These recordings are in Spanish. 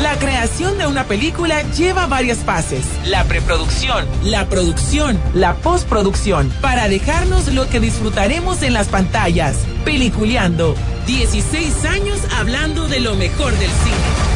La creación de una película lleva varias fases. La preproducción, la producción, la postproducción, para dejarnos lo que disfrutaremos en las pantallas. Peliculeando. 16 años hablando de lo mejor del cine.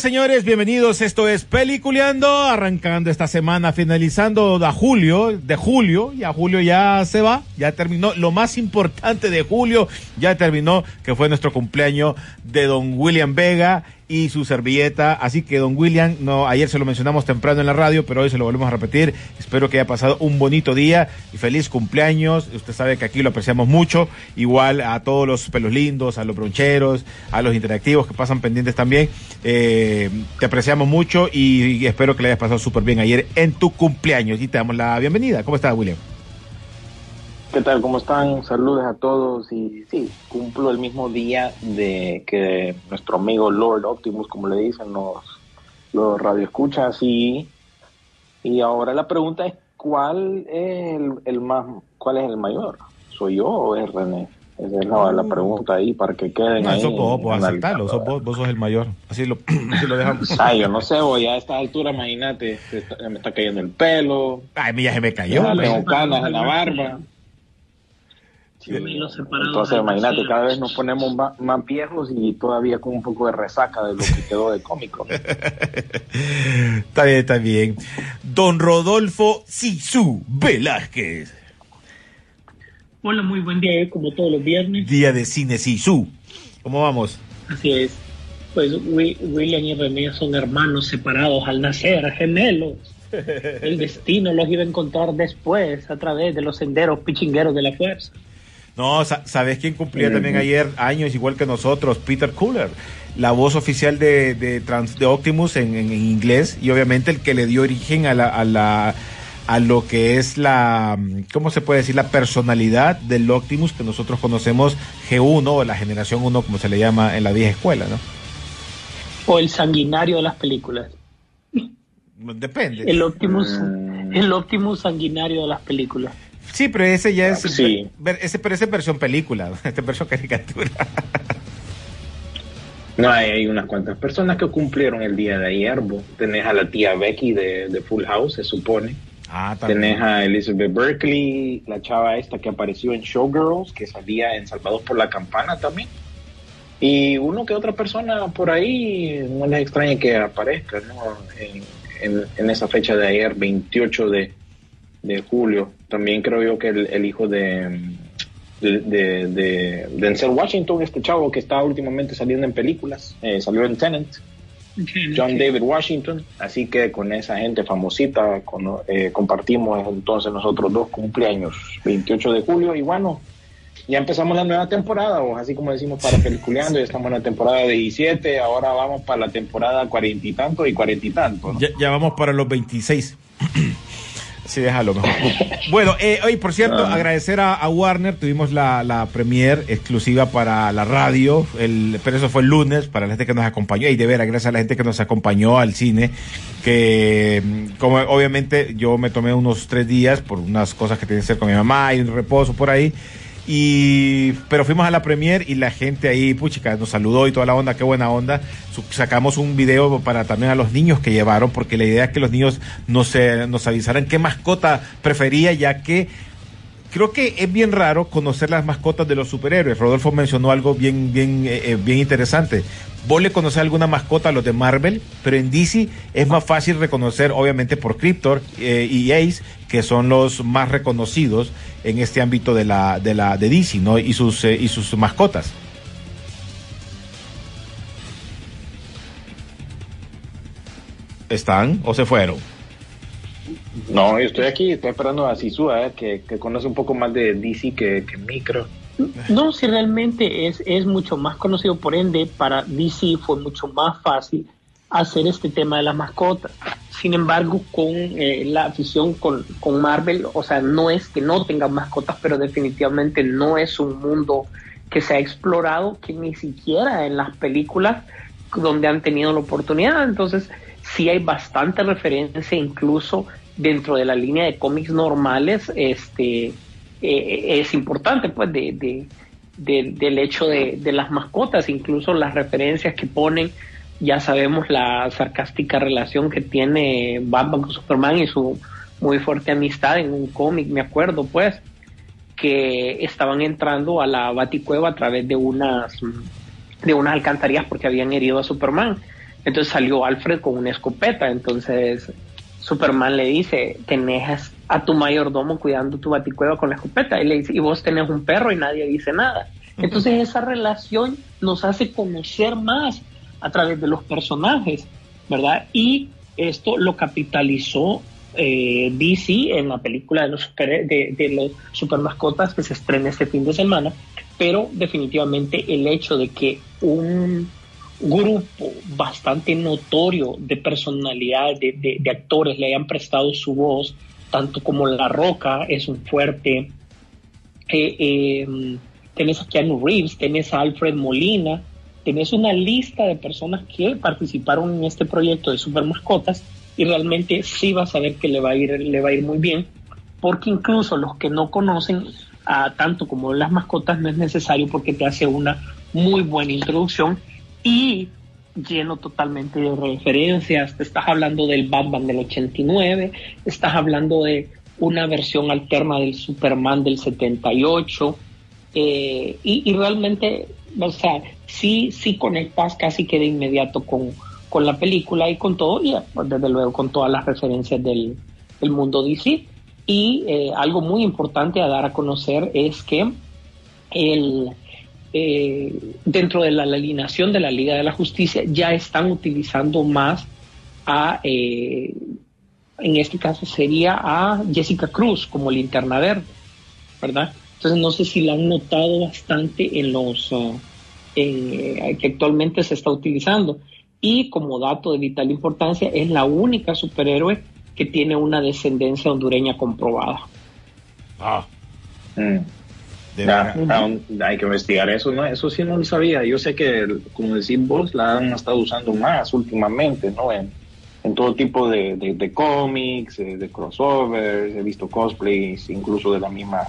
Señores. Bienvenidos. Esto es Peliculeando, arrancando esta semana, finalizando de julio, de julio. Ya julio ya se va, ya terminó. Lo más importante de julio ya terminó, que fue nuestro cumpleaños de don William Vega y su servilleta. Así que, don William, no, ayer se lo mencionamos temprano en la radio, pero hoy se lo volvemos a repetir. Espero que haya pasado un bonito día y feliz cumpleaños. Usted sabe que aquí lo apreciamos mucho. Igual a todos los pelos lindos, a los broncheros, a los interactivos que pasan pendientes también. Eh, te apreciamos mucho y, espero que le hayas pasado súper bien ayer en tu cumpleaños. Y te damos la bienvenida. ¿Cómo estás, William? ¿Qué tal? ¿Cómo están? Saludos a todos. Y sí, cumplo el mismo día de que nuestro amigo Lord Optimus, como le dicen los, los radioescuchas. Y, y ahora la pregunta es, ¿cuál es el, el más, cuál es el mayor? ¿Soy yo o es René? Esa es la, la pregunta ahí para que queden No, ahí. sos vos, vos aceptarlo. Sos vos, vos sos el mayor. Así lo, así lo dejamos. Ay, yo no sé, voy a esta altura, imagínate, se está- me está cayendo el pelo, Ay, mira, se me cayó. ya tengo canas en la barba. Entonces, imagínate, cada vez nos ponemos ma- más, viejos y todavía con un poco de resaca de lo que quedó de cómico. Está bien, está bien. Don Rodolfo Sisu Velázquez. Hola, muy buen día, eh, como todos los viernes. Día de cine Sisu. ¿Cómo vamos? Así es. Pues Wi- William y René son hermanos separados al nacer, gemelos. El destino los iba a encontrar después a través de los senderos pichingueros de la fuerza. No, sa- ¿sabes quién cumplía también ayer años igual que nosotros? Peter Cooler, la voz oficial de, de, Trans- de Optimus en, en- en inglés y obviamente el que le dio origen a la, a la a lo que es la, ¿cómo se puede decir? La personalidad del Optimus que nosotros conocemos G1 o la generación 1 como se le llama en la vieja escuela, ¿no? O el sanguinario de las películas. Depende. El Optimus, Mm. el Optimus sanguinario de las películas. Sí, pero ese ya es, Sí. ver- ese, pero ese es versión película, este es versión caricatura. No, hay, unas cuantas personas que cumplieron el día de ayer. vos. Tenés a la tía Becky de, de Full House, se supone. Ah, también. Tenés a Elizabeth Berkeley, la chava esta que apareció en Showgirls, que salía en Salvados por la Campana también. Y uno que otra persona por ahí, no les extraña que aparezca, ¿no? En, en- en esa fecha de ayer, 28 de, de julio. También creo yo que el, el hijo de, de, de, de Denzel Washington, este chavo que está últimamente saliendo en películas, eh, salió en Tenant. John David Washington, así que con esa gente famosita con- eh, compartimos entonces nosotros dos cumpleaños, 28 de julio, y bueno, ya empezamos la nueva temporada, o así como decimos para Peliculeando, ya estamos en la temporada 17, ahora vamos para la temporada cuarenta y tanto y cuarenta y tanto. ¿no? Ya, ya vamos para los 26. Sí, déjalo mejor. bueno, eh, hoy, por cierto, Ah. agradecer a, a Warner. Tuvimos la, la premier exclusiva para la radio, el, pero eso fue el lunes, para la gente que nos acompañó. Y de veras, gracias a la gente que nos acompañó al cine, que mm, como obviamente yo me tomé unos tres días por unas cosas que tienen que hacer con mi mamá y un reposo por ahí. Y, pero fuimos a la premier y la gente ahí, puchica, nos saludó y toda la onda, qué buena onda. Sacamos un video para también a los niños que llevaron, porque la idea es que los niños nos, nos avisaran qué mascota prefería, ya que creo que es bien raro conocer las mascotas de los superhéroes. Rodolfo mencionó algo bien, bien, eh, eh, bien interesante. Vos le conocés alguna mascota a los de Marvel, pero en DC es más fácil reconocer, obviamente, por Cryptor eh, y Ace, que son los más reconocidos en este ámbito de la, de la, de DC, ¿no? Y sus, eh, y sus mascotas. ¿Están o se fueron? No, yo estoy aquí, estoy esperando a Sisua, eh, que, que conoce un poco más de DC que, que micro. No, si realmente es, es mucho más conocido, por ende, para DC fue mucho más fácil hacer este tema de las mascotas. Sin embargo, con eh, la afición con, con Marvel, o sea, no es que no tengan mascotas, pero definitivamente no es un mundo que se ha explorado, que ni siquiera en las películas donde han tenido la oportunidad. Entonces, sí hay bastante referencia, incluso dentro de la línea de cómics normales, este eh, es importante, pues, de, de- de- del hecho de, de las mascotas, incluso las referencias que ponen. Ya sabemos la sarcástica relación que tiene Batman con Superman y su muy fuerte amistad en un cómic, me acuerdo, pues, que estaban entrando a la Baticueva a través de unas de unas alcantarillas porque habían herido a Superman. Entonces salió Alfred con una escopeta. Entonces Superman le dice, tenés a tu mayordomo cuidando tu baticueva con la escopeta. Y le dice, y vos tenés un perro y nadie dice nada. Entonces esa relación nos hace conocer más a través de los personajes, ¿verdad? Y esto lo capitalizó eh, DC en la película de los, super, de, los super mascotas que se estrena este fin de semana, pero definitivamente el hecho de que un grupo bastante notorio de personalidades, de, de- de actores le hayan prestado su voz, tanto como La Roca es un fuerte, eh, eh, tenés a Keanu Reeves, tenés a Alfred Molina, tenés una lista de personas que participaron en este proyecto de super mascotas y realmente sí vas a ver que le va a ir, le va a ir muy bien, porque incluso los que no conocen a tanto como las mascotas no es necesario porque te hace una muy buena introducción y lleno totalmente de referencias. Te estás hablando del Batman del 89, estás hablando de una versión alterna del Superman del 78, eh, y realmente, o sea, sí, sí conectas casi que de inmediato con, con la película y con todo, y pues, desde luego con todas las referencias del, del mundo DC. Y eh, algo muy importante a dar a conocer es que el, eh, dentro de la, alineación de la Liga de la Justicia ya están utilizando más a, eh, en este caso sería a Jessica Cruz como linterna verde, ¿verdad? Entonces no sé si la han notado bastante en los uh, en, eh, que actualmente se está utilizando. Y como dato de vital importancia, es la única superhéroe que tiene una descendencia hondureña comprobada. Ah, Mm. hay que investigar eso, ¿no? Eso sí no lo sabía. Yo sé que, como decís vos, la han estado usando más últimamente, ¿no? En, en todo tipo de, de, de cómics, eh, de crossovers, he visto cosplays, incluso de la misma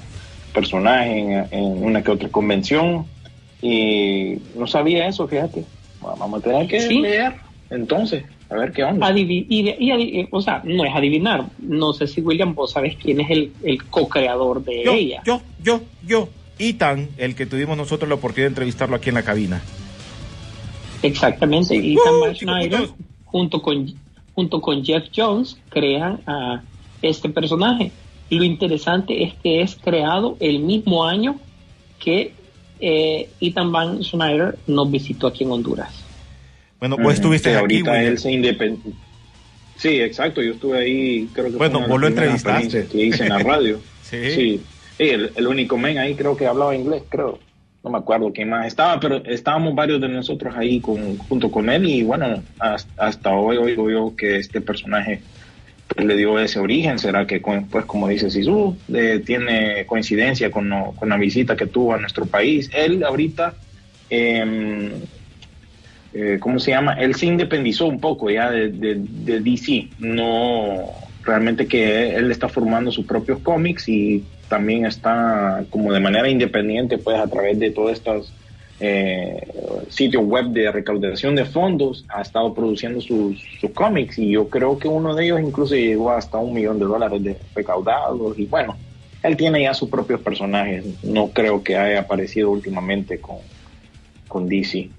personaje en, en una que otra convención. Y no sabía eso, fíjate. Vamos a tener que Sí. leer entonces, a ver qué onda. Adivi- y de- y o sea, no es adivinar. No sé si William, vos sabes quién es el, el co-creador de Yo, ella. yo, yo, yo. Ethan, el que tuvimos nosotros la oportunidad de entrevistarlo aquí en la cabina. Exactamente. Sí. Y Ethan Uh, Schneider, junto con, junto con Jeff Jones, crean a este personaje. Lo interesante es que es creado el mismo año que eh, Ethan Van Schneider nos visitó aquí en Honduras. Bueno, vos estuviste Sí, aquí, ahorita William. él se independ- Sí, exacto. Yo estuve ahí, creo que Bueno, vos lo entrevistaste. que hice en la radio. Sí. Sí, Sí, el, el único men ahí creo que hablaba inglés, creo. No me acuerdo quién más estaba, pero estábamos varios de nosotros ahí con, junto con él y bueno, hasta, hasta hoy oigo yo que este personaje le dio ese origen. ¿Será que, pues, como dice Sisu, eh, tiene coincidencia con, no- con la visita que tuvo a nuestro país? Él ahorita, eh, eh, ¿cómo se llama? Él se independizó un poco ya de, de- de DC. No, realmente que él está formando sus propios cómics y también está como de manera independiente, pues, a través de todas estas eh, sitios web de recaudación de fondos, ha estado produciendo sus, cómics y yo creo que uno de ellos incluso llegó hasta un millón de dólares de recaudados y bueno, él tiene ya sus propios personajes, no creo que haya aparecido últimamente con, con DC.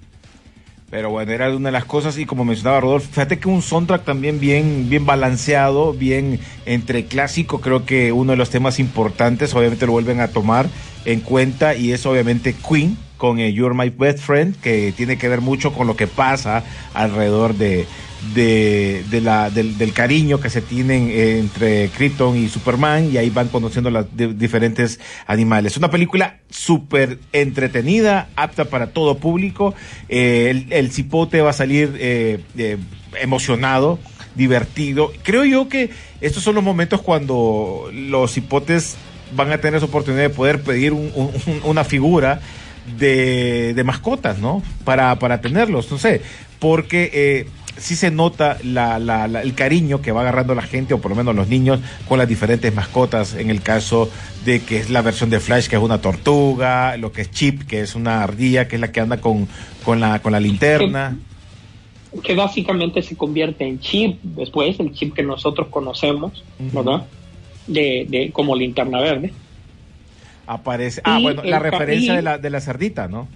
Pero bueno, era una de las cosas y como mencionaba Rodolfo, fíjate que un soundtrack también bien, bien balanceado, bien entre clásico, creo que uno de los temas importantes, obviamente lo vuelven a tomar en cuenta y es obviamente Queen con eh, You're My Best Friend, que tiene que ver mucho con lo que pasa alrededor de, de, la, del, cariño que se tienen eh, entre Krypton y Superman y ahí van conociendo diferentes animales. Una película súper entretenida, apta para todo público. Eh, el, cipote va a salir eh, emocionado, divertido. Creo yo que estos son los momentos cuando los cipotes van a tener esa oportunidad de poder pedir un- un- un- una figura de, mascotas, ¿no? Para, para tenerlos, no sé, porque sí se nota la, la- la- el cariño que va agarrando la gente, o por lo menos los niños, con las diferentes mascotas, en el caso de que es la versión de Flash, que es una tortuga, lo que es Chip, que es una ardilla, que es la que anda con, con, la, con la linterna. que básicamente se convierte en chip después, el chip que nosotros conocemos, ¿verdad? De, de, como linterna verde. Aparece. Ah, Y bueno, la referencia de la, de la cerdita, ¿no?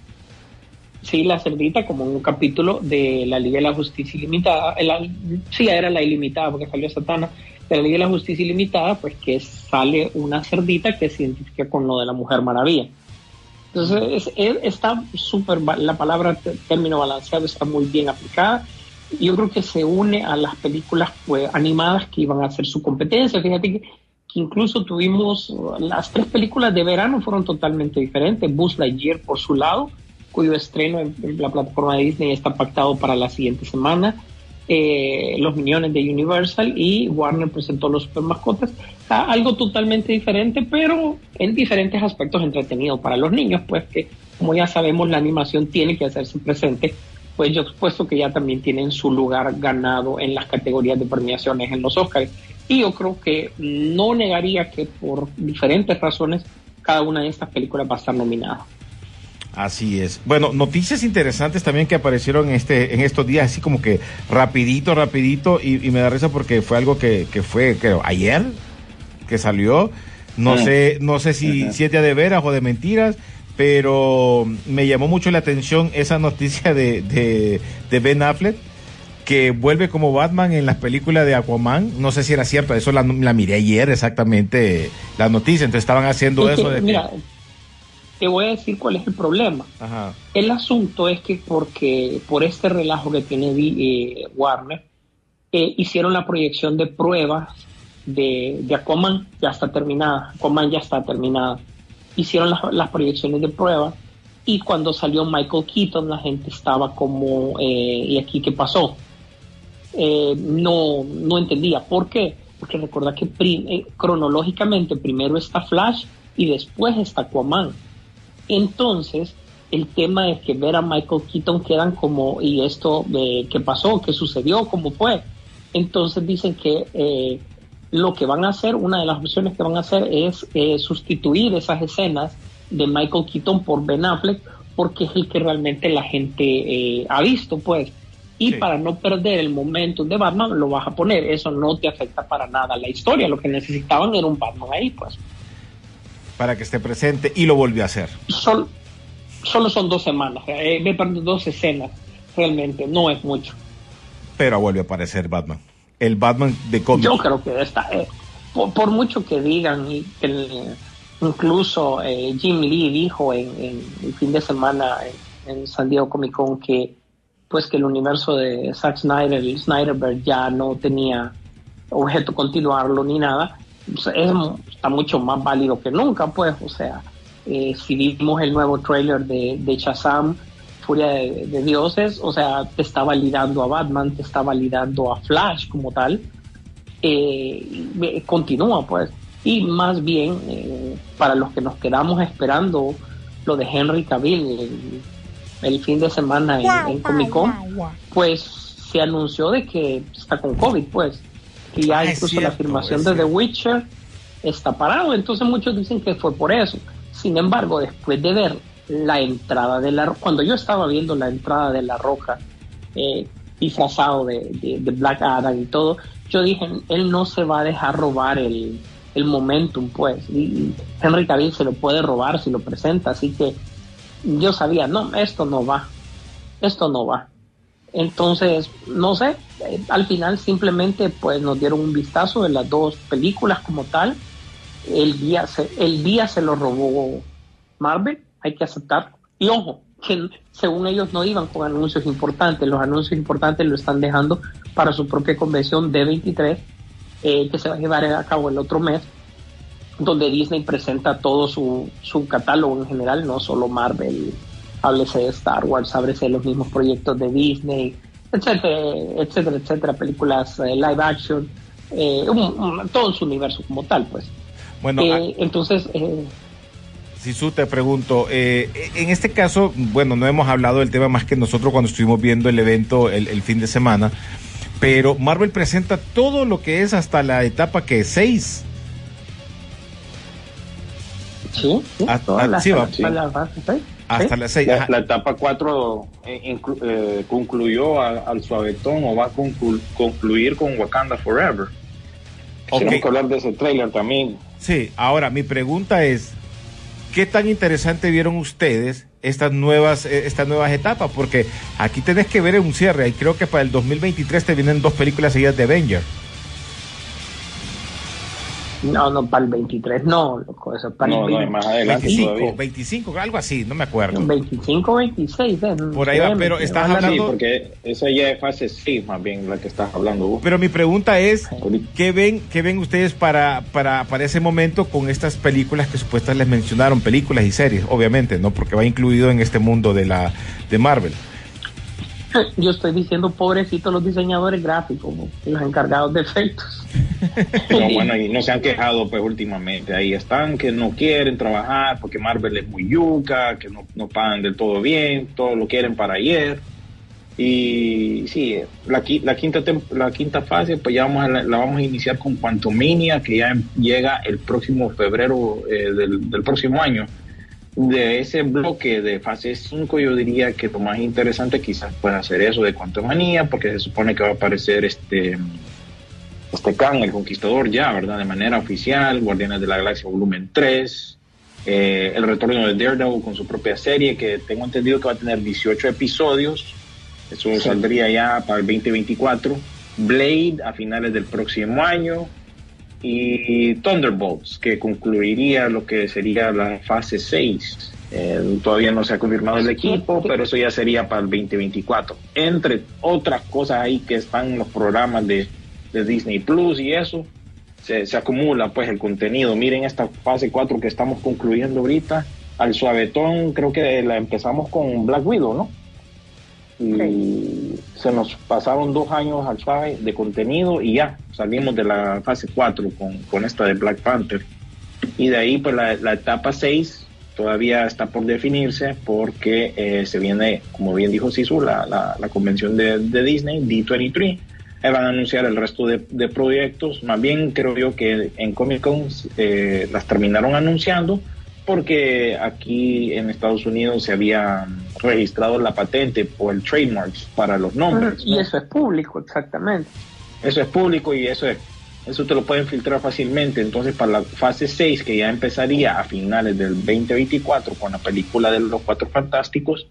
Sí, la cerdita como un capítulo de la Liga de la Justicia Ilimitada. la- sí, era la ilimitada porque salió Satana. De la Liga de la Justicia Ilimitada, pues que sale una cerdita que se identifica con lo de la Mujer Maravilla. Entonces, es- es- está súper, la palabra término balanceado está muy bien aplicada. Yo creo que se une a las películas pues, animadas que iban a hacer su competencia. Fíjate que, incluso tuvimos las tres películas de verano fueron totalmente diferentes. Buzz Lightyear por su lado, cuyo estreno en, la plataforma de Disney está pactado para la siguiente semana. Eh, los Miniones de Universal y Warner presentó los super mascotas. Algo totalmente diferente, pero en diferentes aspectos entretenido para los niños, pues que como ya sabemos la animación tiene que hacerse presente, pues yo puesto que ya también tienen su lugar ganado en las categorías de premiaciones en los Oscars. Y yo creo que no negaría que por diferentes razones cada una de estas películas va a estar nominada. Así es. Bueno, noticias interesantes también que aparecieron en, este, en estos días, así como que rapidito, rapidito, y, y me da risa porque fue algo que, que fue, creo, ayer que salió. No Mm. sé, no sé si, si es de, de veras o de mentiras, pero me llamó mucho la atención esa noticia de, de, de Ben Affleck que vuelve como Batman en las películas de Aquaman. No sé si era cierto, eso la, la miré ayer exactamente, la noticia. Entonces estaban haciendo Es que, eso de que- te voy a decir cuál es el problema. Ajá. El asunto es que porque por este relajo que tiene eh, Warner, eh, hicieron la proyección de pruebas de, de Aquaman, ya está terminada, Aquaman ya está terminada. Hicieron las, las proyecciones de pruebas y cuando salió Michael Keaton la gente estaba como, eh, ¿y aquí qué pasó? Eh, no, no entendía. ¿Por qué? Porque recuerda que cronológicamente primero está Flash y después está Aquaman. Entonces, el tema es que ver a Michael Keaton quedan como, ¿y esto eh, qué pasó? ¿Qué sucedió? ¿Cómo fue? Entonces dicen que eh, lo que van a hacer, una de las opciones que van a hacer es eh, sustituir esas escenas de Michael Keaton por Ben Affleck, porque es el que realmente la gente eh, ha visto, pues. Y Sí. para no perder el momento de Batman, lo vas a poner. Eso no te afecta para nada la historia. Lo que necesitaban era un Batman ahí, pues. Para que esté presente y lo volvió a hacer. Sol- solo son dos semanas, eh, me dos escenas, realmente, no es mucho. Pero vuelve a aparecer Batman. El Batman de cómics. Yo creo que está, eh, por, por mucho que digan, y que el- incluso eh, Jim Lee dijo en, en el fin de semana en, en San Diego Comic Con que pues que el universo de Zack Snyder, el Snyderberg ya no tenía objeto continuarlo ni nada, pues, es, está mucho más válido que nunca, pues, o sea, eh, si vimos el nuevo trailer de, de Shazam, Furia de, de Dioses, o sea, te está validando a Batman, te está validando a Flash como tal, eh, continúa, pues. Y más bien, eh, para los que nos quedamos esperando lo de Henry Cavill el, el fin de semana en, en Comic Con, pues se anunció de que está con COVID, pues. Que ya Ah, incluso la cierto, es de The. Witcher está parado. Entonces muchos dicen que fue por eso. Sin embargo, después de ver la entrada de la cuando yo estaba viendo la entrada de la roca eh, disfrazado de, de- de Black Adam y todo, yo dije, él no se va a dejar robar el, el momentum, pues. Y Henry Cavill se lo puede robar si lo presenta. Así que yo sabía, no, esto no va. Esto no va. Entonces, no sé, eh, al final simplemente pues nos dieron un vistazo de las dos películas como tal. El día se, el día se lo robó Marvel, hay que aceptarlo. Y ojo, que según ellos no iban con anuncios importantes, los anuncios importantes lo están dejando para su propia convención D23, eh, que se va a llevar a cabo el otro mes, donde Disney presenta todo su, su catálogo en general, no solo Marvel, háblese de Star Wars, háblese de los mismos proyectos de Disney, etcétera, etcétera, etcétera, películas eh, live action, eh, un- un- todo su universo como tal, pues. Bueno, Eh, ah, entonces, eh, Sisu, te pregunto, eh, en este caso, bueno, no hemos hablado del tema más que nosotros cuando estuvimos viendo el evento el, el fin de semana, pero Marvel presenta todo lo que es hasta la etapa que es 6. sí, sí, Ah, todas ah, las- sí, va, bases, ¿sí? Hasta ¿Sí? la 6. La, la etapa 4 eh, eh, concluyó a- al suavetón o va a conclu- concluir con Wakanda Forever. Ok. Tenemos que hablar de ese trailer también. Sí, ahora mi pregunta es, ¿qué tan interesante vieron ustedes estas nuevas, eh, estas nuevas etapas? Porque aquí tenés que ver un cierre y creo que para el 2023 te vienen dos películas seguidas de Avengers. No, no, para el 23, no, loco, eso es para No, el no, 20, es más adelante 25, todavía. 25, algo así, no me acuerdo. 25, 26, eh, Por ahí va, pero estás hablando- Sí, porque esa ya es fase 6 más bien la que estás hablando vos. Pero mi pregunta es. ¿qué ven, qué ven ustedes para, para, para ese momento con estas películas que supuestamente les mencionaron, películas y series, obviamente, ¿no? Porque va incluido en este mundo de la de Marvel. Yo estoy diciendo pobrecitos los diseñadores gráficos, los encargados de efectos. No, bueno, y no se han quejado pues últimamente. Ahí están que no quieren trabajar porque Marvel es muy yuca, que no, no pagan del todo bien, todo lo quieren para ayer. Y sí, la, la, quinta, la quinta fase pues ya vamos a la, la vamos a iniciar con Quantumania, que ya llega el próximo febrero eh, del, del próximo año. De ese bloque de fase 5 yo diría que lo más interesante quizás pueda ser eso de Quantumania, porque se supone que va a aparecer este este Khan, el Conquistador, ya, ¿verdad? De manera oficial, Guardianes de la Galaxia Volumen 3, eh, el retorno de Daredevil con su propia serie, que tengo entendido que va a tener 18 episodios, eso saldría ya para el 2024, Blade a finales del próximo año, y Thunderbolts, que concluiría lo que sería la fase 6. Eh, todavía no se ha confirmado el equipo, pero eso ya sería para el 2024. Entre otras cosas ahí que están los programas de, de Disney Plus y eso, se, se acumula pues el contenido. Miren esta fase 4 que estamos concluyendo ahorita. Al suavetón creo que la empezamos con Black Widow, ¿no? Y se nos pasaron dos años al suave de contenido y ya salimos de la fase 4 con, con esta de Black Panther. Y de ahí pues la, la etapa 6 todavía está por definirse porque eh, se viene, como bien dijo Sisu, la, la, la convención de, de Disney, D23. Ahí van a anunciar el resto de, de proyectos. Más bien creo yo que en Comic Con eh, las terminaron anunciando porque aquí en Estados Unidos se había registrado la patente o el trademark para los nombres. Y ¿no? eso es público, exactamente. Eso es público y eso es, eso te lo pueden filtrar fácilmente. Entonces, para la fase 6, que ya empezaría a finales del 2024 con la película de los Cuatro Fantásticos,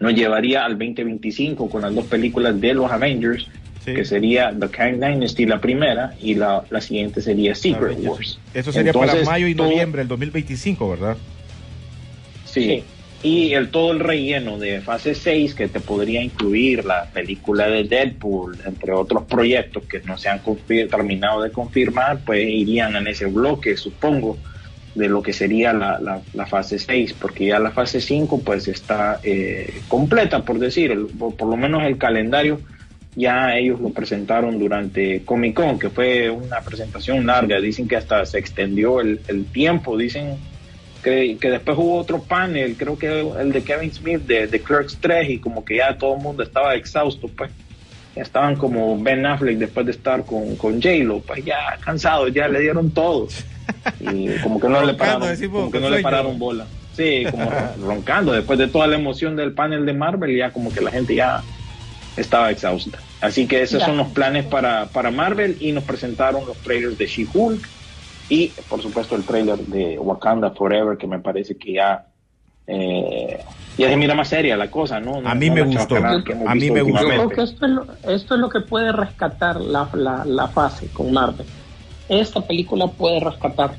nos llevaría al 2025 con las dos películas de los Avengers, Sí. que sería The Kang Dynasty la primera y la, la siguiente sería Secret. Wars. Eso sería para mayo y noviembre del 2025, ¿verdad? Sí. Y el todo el relleno de fase 6 que te podría incluir la película de Deadpool, entre otros proyectos que no se han terminado de confirmar, pues irían en ese bloque, supongo, de lo que sería la, la- la fase 6, porque ya la fase 5 pues está eh, completa, por decir, el- por, por lo menos el calendario ya ellos lo presentaron durante Comic Con, que fue una presentación larga. Dicen que hasta se extendió el, el tiempo. Dicen que, que, después hubo otro panel, creo que el de Kevin Smith de, de Clerks 3, y como que ya todo el mundo estaba exhausto, pues. Estaban como Ben Affleck después de estar con, con J-Lo, pues ya cansados, ya le dieron todo. Y como que no le pararon, como que no le pararon bola. Sí, como roncando. Después de toda la emoción del panel de Marvel, ya como que la gente ya estaba exhausta. Así que esos son los planes para, para Marvel y nos presentaron los trailers de She-Hulk y por supuesto el trailer de Wakanda Forever que me parece que ya eh, ya se mira más seria la cosa, ¿no? a mí me gustó. A mí me gustó. Yo creo que esto es lo, esto es lo que puede rescatar la, la, la fase con Marvel. Esta película puede rescatar,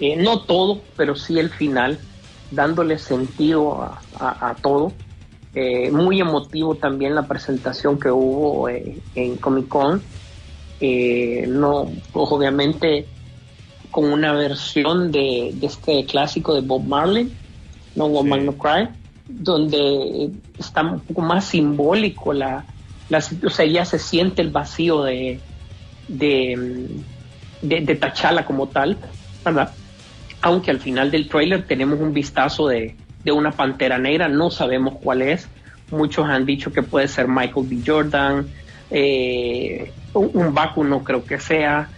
eh, no todo, pero sí el final, dándole sentido a, a, a todo. Eh, muy emotivo también la presentación que hubo eh, en Comic Con. Eh, no, pues, obviamente con una versión de, de, este clásico de Bob Marley, No Woman sí. No Cry, donde está un poco más simbólico la, la o sea, ya se siente el vacío de, de, de, de T'Challa como tal, ¿verdad? Aunque al final del trailer tenemos un vistazo de, de una pantera negra, no sabemos cuál es. Muchos han dicho que puede ser Michael B. Jordan, eh, un, un Baku no creo que sea.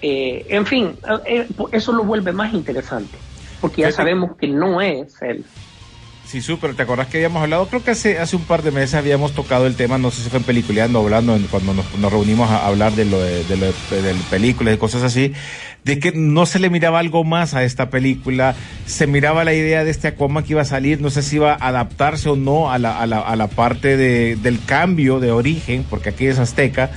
Eh, en fin, eh, eso lo vuelve más interesante, porque ya sabemos que no es él. Sí, súper. ¿Te acordás que habíamos hablado? Creo que hace, hace un par de meses habíamos tocado el tema, no sé si fue en Peliculeando hablando, en, cuando nos, nos, reunimos a hablar de lo de, de, lo de, de películas y cosas así, de que no se le miraba algo más a esta película, se miraba la idea de este Aquaman que iba a salir, no sé si iba a adaptarse o no a la, a la, a la parte de, del cambio de origen, porque aquí es azteca,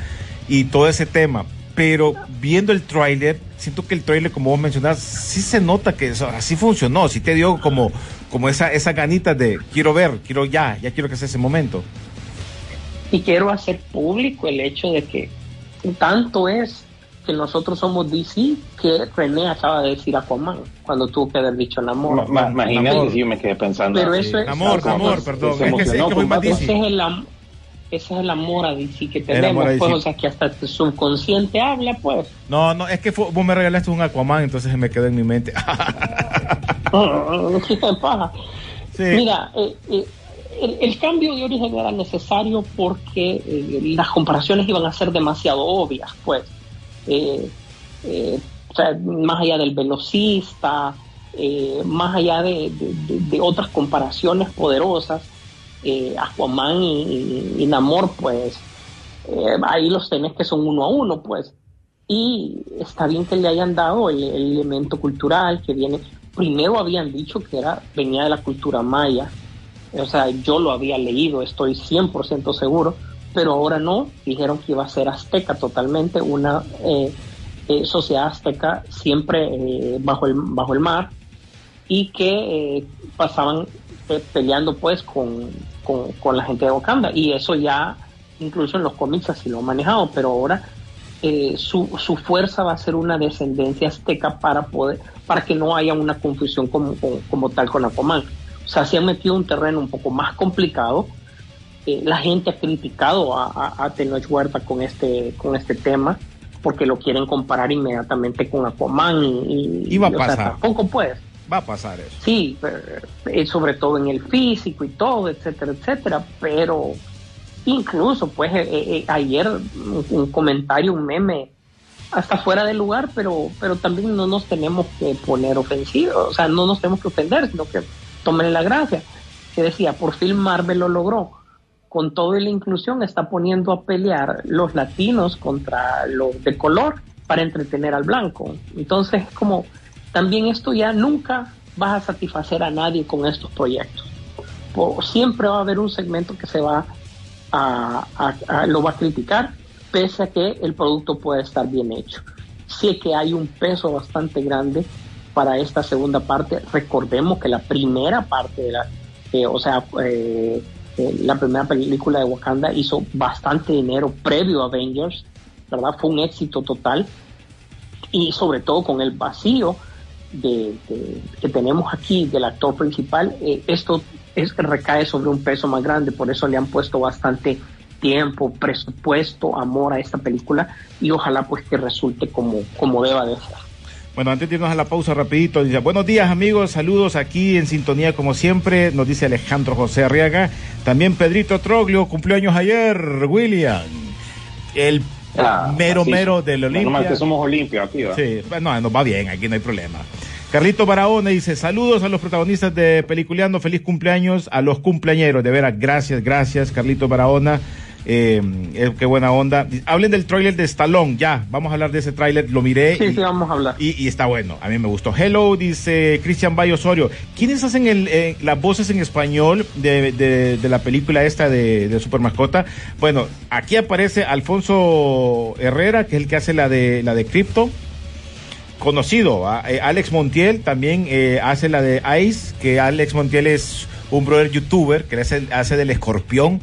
y todo ese tema. Pero viendo el tráiler, siento que el tráiler, como vos mencionás, sí se nota que así funcionó, sí te dio como, como esa, esa ganita de quiero ver, quiero ya, ya quiero que sea ese momento. Y quiero hacer público el hecho de que tanto es que nosotros somos DC que René acaba de decir Aquaman cuando tuvo que haber dicho Namor. Ma, ma, imagínate si yo me quedé pensando. Pero eso es, amor, amor, perdón. Es que, muy ese, es el, ese es el amor a DC que tenemos, pues, o sea, que hasta tu subconsciente habla, pues. No, no, es que fue, vos me regalaste un Aquaman, entonces me quedó en mi mente. sí. Mira, eh, eh, el, el, cambio de origen era necesario porque eh, las comparaciones iban a ser demasiado obvias, pues. Eh, eh, más allá del velocista, eh, más allá de, otras comparaciones poderosas, Aquaman y, y, y, Namor, pues ahí los tenés que son uno a uno, pues. Y está bien que le hayan dado el, el elemento cultural que viene. Primero habían dicho que era venía de la cultura maya, o sea, yo lo había leído, estoy 100% seguro, pero ahora no, dijeron que iba a ser azteca totalmente, una eh, eh, sociedad azteca siempre eh, bajo, el, bajo el mar y que eh, pasaban peleando pues con, con, la gente de Wakanda y eso ya incluso en los cómics así lo han manejado, pero ahora su, su, fuerza va a ser una descendencia azteca para poder para que no haya una confusión como, como, como tal con Aquaman. O sea, se han metido un terreno un poco más complicado, eh, la gente ha criticado a, a, a Tenoch Huerta con este, con este tema porque lo quieren comparar inmediatamente con Aquaman y, y va a pasar. O sea, tampoco pues. Va a pasar eso. Sí, eh, sobre todo en el físico y todo, etcétera, etcétera, pero incluso pues eh, eh, ayer un, un, comentario, un meme hasta fuera de lugar, pero pero también no nos tenemos que poner ofensivos, o sea, no nos tenemos que ofender, sino que tomen la gracia, que decía, por fin Marvel lo logró con todo y la inclusión está poniendo a pelear los latinos contra los de color para entretener al blanco. Entonces, como también esto ya nunca vas a satisfacer a nadie con estos proyectos. Por, siempre va a haber un segmento que se va a, a, a, lo va a criticar, pese a que el producto puede estar bien hecho. Sé que hay un peso bastante grande para esta segunda parte. Recordemos que la primera parte de la, eh, o sea, eh, eh, la primera película de Wakanda hizo bastante dinero previo a Avengers, ¿verdad? Fue un éxito total y sobre todo con el vacío de, que tenemos aquí del actor principal, eh, esto es, recae sobre un peso más grande, por eso le han puesto bastante tiempo, presupuesto, amor a esta película y ojalá pues que resulte como, como deba de ser. Bueno, antes de irnos a la pausa rapidito, dice, buenos días amigos, saludos aquí en sintonía como siempre, nos dice Alejandro José Arriaga, también Pedrito Troglio, cumplió años ayer, William, el Ah, mero así mero del Olimpia. que somos Olimpia aquí, ¿va? Sí, no, nos va bien, aquí no hay problema. Carlito Barahona dice, saludos a los protagonistas de Peliculeando, feliz cumpleaños a los cumpleañeros, de veras, gracias, gracias, Carlito Barahona, eh, eh, qué buena onda. Hablen del tráiler de Stallone, ya, vamos a hablar de ese tráiler, lo miré Sí, y, sí, vamos a hablar. y, y está bueno, a mí me gustó. Hello, dice Cristian Bayo Osorio, ¿quiénes hacen el, eh, las voces en español de, de- de la película esta de, de Super Mascota? Bueno, aquí aparece Alfonso Herrera, que es el que hace la de, la de Crypto conocido. Alex Montiel también hace la de Ice, que Alex Montiel es un brother youtuber que hace, hace del escorpión.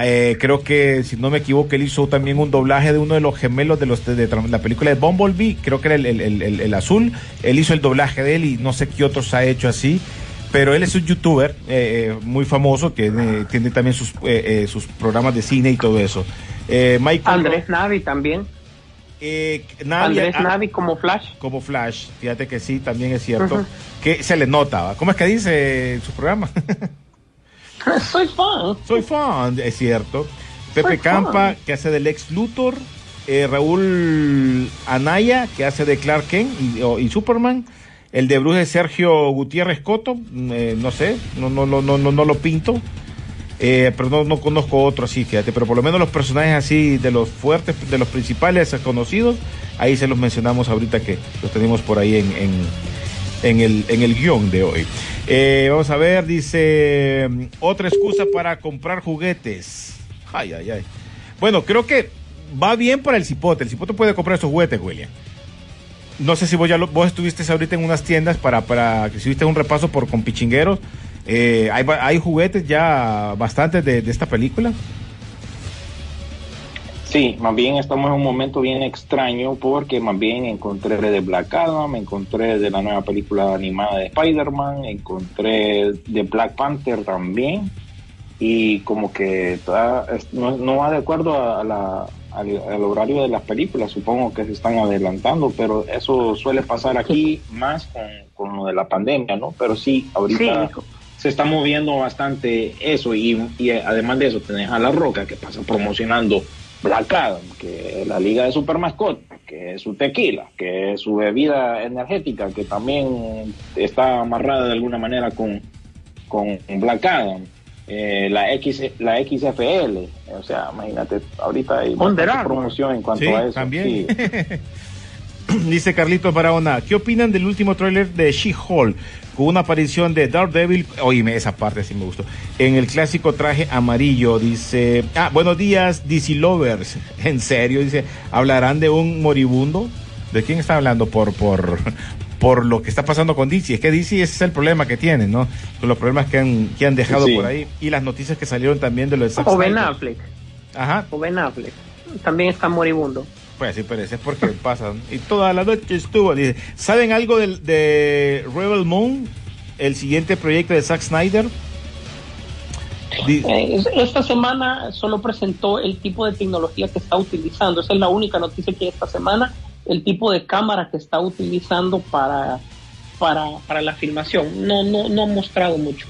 Eh, creo que, si no me equivoco, él hizo también un doblaje de uno de los gemelos de, los, de, de la película de Bumblebee, creo que era el, el- el- el- el azul. Él hizo el doblaje de él y no sé qué otros ha hecho así. Pero él es un youtuber eh, eh, muy famoso, que eh, tiene también sus, eh, eh, sus programas de cine y todo eso. Eh, Michael Andrés Navi también. eh, Navi- Andrés ah, Navi como Flash. como Flash, fíjate que sí, también es cierto, que se le nota, ¿va? ¿cómo es que dice su programa? Soy fan. Soy fan, es cierto. Pepe Soy Campa, fan. que hace del ex Luthor, eh, Raúl Anaya, que hace de Clark Kent y, Superman, el de Bruce es Sergio Gutiérrez Coto, mm, eh, no sé, no, no, no, no, no, no lo pinto. Eh, pero no, no conozco otro así, fíjate, pero por lo menos los personajes así de los fuertes, de los principales conocidos, ahí se los mencionamos ahorita que los tenemos por ahí en, en, en el, en el guion de hoy. Eh, vamos a ver, dice, mm, otra excusa para comprar juguetes. Ay, ay, ay. Bueno, creo que va bien para el cipote. El cipote puede comprar esos juguetes, William. No sé si vos ya lo- vos estuviste ahorita en unas tiendas para, para que hiciste un repaso por compichingueros. Eh, hay, hay juguetes ya bastantes de esta película. Sí, más bien estamos en un momento bien extraño porque más bien encontré de Black Adam, encontré de la nueva película animada de Spider-Man, encontré de Black Panther también y como que toda- no, no va de acuerdo a la- al, al horario de las películas, supongo que se están adelantando, pero eso suele pasar aquí más con, con lo de la pandemia, ¿no? Pero sí, ahorita Sí. se está moviendo bastante eso y, y además de eso tenés a La Roca que pasa promocionando Black Adam, que es la liga de super mascota, que es su tequila, que es su bebida energética, que también está amarrada de alguna manera con, con Black Adam. Eh, la X la XFL, o sea, imagínate, ahorita hay promoción en cuanto Sí, a eso. también. sí. Dice Carlitos Barahona, ¿qué opinan del último tráiler de She-Hulk? Con una aparición de Daredevil, oíme, esa parte sí me gustó, en el clásico traje amarillo, dice, ah, buenos días, DC Lovers, en serio, dice, ¿hablarán de un moribundo? ¿De quién está hablando? Por, por, por lo que está pasando con DC, es que DC ese es el problema que tiene, ¿no? Con los problemas que han, que han dejado Sí. por ahí, y las noticias que salieron también de los de Zack O Ben. Affleck. Ajá, O Ben Affleck. También está moribundo. Pues sí, pero porque pasan. Y toda la noche estuvo. Dice, ¿saben algo de Rebel Moon? El siguiente proyecto de Zack Snyder. Eh, es- Esta semana solo presentó el tipo de tecnología que está utilizando. Esa es la única noticia que esta semana. El tipo de cámara que está utilizando para, para, para la filmación. No, no, no ha mostrado mucho.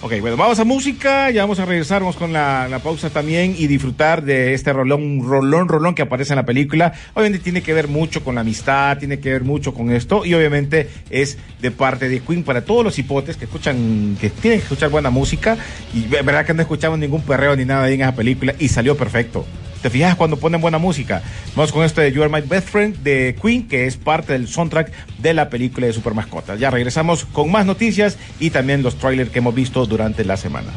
Ok, bueno, vamos a música, ya vamos a regresar, vamos con la, la pausa también y disfrutar de este rolón, rolón, rolón que aparece en la película. Obviamente tiene que ver mucho con la amistad, tiene que ver mucho con esto y obviamente es de parte de Queen para todos los hipotes que escuchan, que tienen que escuchar buena música y ve- verdad que no escuchamos ningún perreo ni nada ahí en esa película y salió perfecto. ¿Te fijas cuando ponen buena música? Vamos con esto de You Are My Best Friend de Queen, que es parte del soundtrack de la película de Super Mascotas. Ya regresamos con más noticias y también los trailers que hemos visto durante la semana.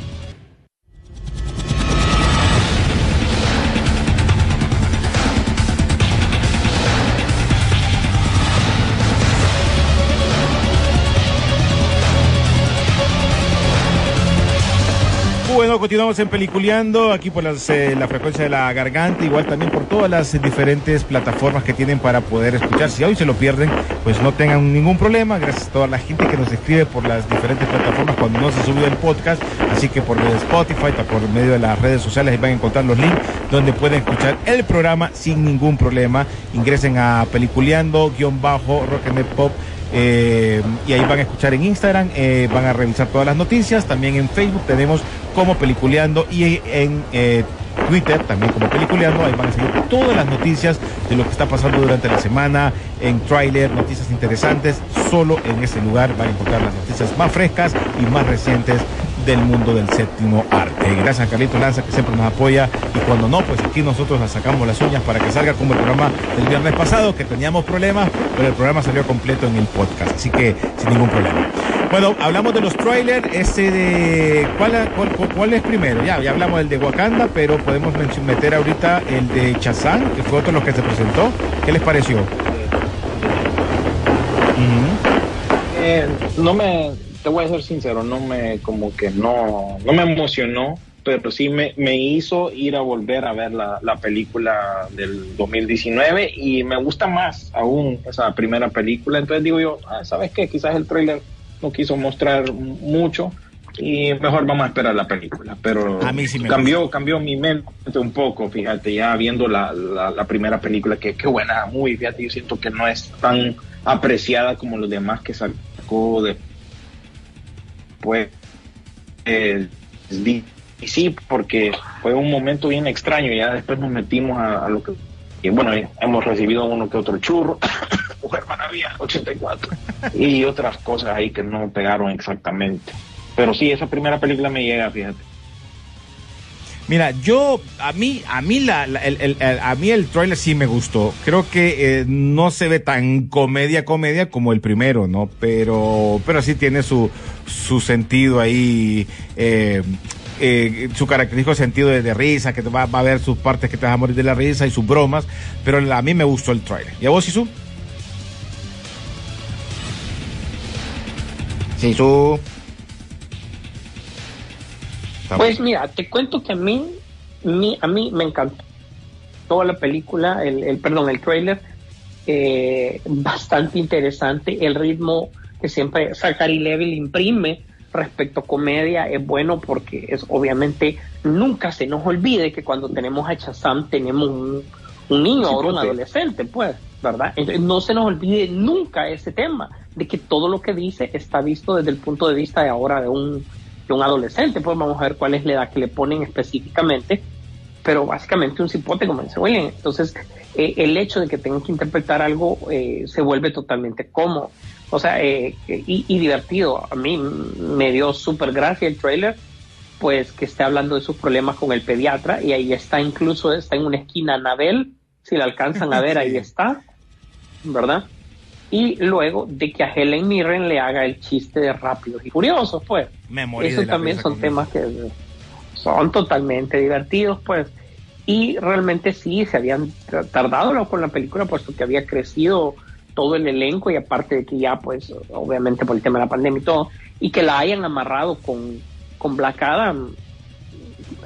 Continuamos en Peliculeando, aquí por las, eh, la frecuencia de la garganta, igual también por todas las diferentes plataformas que tienen para poder escuchar. Si hoy se lo pierden, pues no tengan ningún problema. Gracias a toda la gente que nos escribe por las diferentes plataformas cuando no se subió el podcast. Así que por Spotify, por medio de las redes sociales, van a encontrar los links donde pueden escuchar el programa sin ningún problema. Ingresen a Peliculeando, guion bajo, Rock and Pop eh, y ahí van a escuchar en Instagram, eh, van a revisar todas las noticias. También en Facebook tenemos como Peliculeando y en eh, Twitter también como Peliculeando. Ahí van a seguir todas las noticias de lo que está pasando durante la semana, en trailer, noticias interesantes. Solo en ese lugar van a encontrar las noticias más frescas y más recientes del mundo del séptimo arte. Gracias a Carlito Lanza que siempre nos apoya y cuando no, pues aquí nosotros la sacamos las uñas para que salga como el programa del viernes pasado, que teníamos problemas, pero el programa salió completo en el podcast, así que sin ningún problema. Bueno, hablamos de los trailers, ese de... ¿Cuál, es primero? Ya, ya hablamos del de Wakanda, pero podemos meter ahorita el de Chazán, que fue otro de los que se presentó. ¿Qué les pareció? Eh, no me te voy a ser sincero, no me, como que no, no me emocionó, pero sí me, me hizo ir a volver a ver la, la, película del 2019 y me gusta más aún esa primera película. Entonces digo yo, ah, ¿sabes qué? Quizás el trailer no quiso mostrar mucho y mejor vamos a esperar la película. Pero a mí sí me cambió, cambió mi mente un poco, fíjate, ya viendo la, la, la primera película, que qué buena, muy, fíjate, yo siento que no es tan apreciada como los demás que sacó de pues eh, sí, porque fue un momento bien extraño, ya después nos metimos a, lo que, y bueno, hemos recibido uno que otro churro, Mujer Maravilla 84, y otras cosas ahí que no pegaron exactamente. Pero sí, esa primera película me llega, fíjate. Mira, yo, a mí, a mí, la, el, a mí el trailer sí me gustó. Creo que eh, no se ve tan comedia, comedia como el primero, ¿no? Pero, pero sí tiene su, su sentido ahí, eh, eh, su característico sentido de, risa, que va, va, a haber sus partes que te van a morir de la risa y sus bromas. Pero a mí me gustó el trailer. ¿Y a vos, Sisu? Sisu. Pues mira, te cuento que a mí, a mí me encantó toda la película, el, perdón, el trailer, eh, bastante interesante, el ritmo que siempre Zachary Level imprime respecto a comedia es bueno porque es obviamente nunca se nos olvide que cuando tenemos a Chazam tenemos un, niño o un adolescente, pues, ¿verdad? Entonces no se nos olvide nunca ese tema de que todo lo que dice está visto desde el punto de vista de ahora de un un adolescente, pues vamos a ver cuál es la edad que le ponen específicamente, pero básicamente un cipote, como dice William. Entonces, eh, el hecho de que tengan que interpretar algo eh, se vuelve totalmente cómodo, o sea, eh, y, divertido. A mí me dio súper gracia el trailer, pues que esté hablando de sus problemas con el pediatra, y ahí está incluso, está en una esquina Anabel, si la alcanzan a ver, ahí está, ¿verdad? Y luego de que a Helen Mirren le haga el chiste de Rápidos y Furiosos, pues. Eso también son temas que son totalmente divertidos, pues. Y realmente sí, se habían tardado con la película, puesto que había crecido todo el elenco y aparte de que ya, pues, obviamente por el tema de la pandemia y todo, y que la hayan amarrado con, con Black Adam,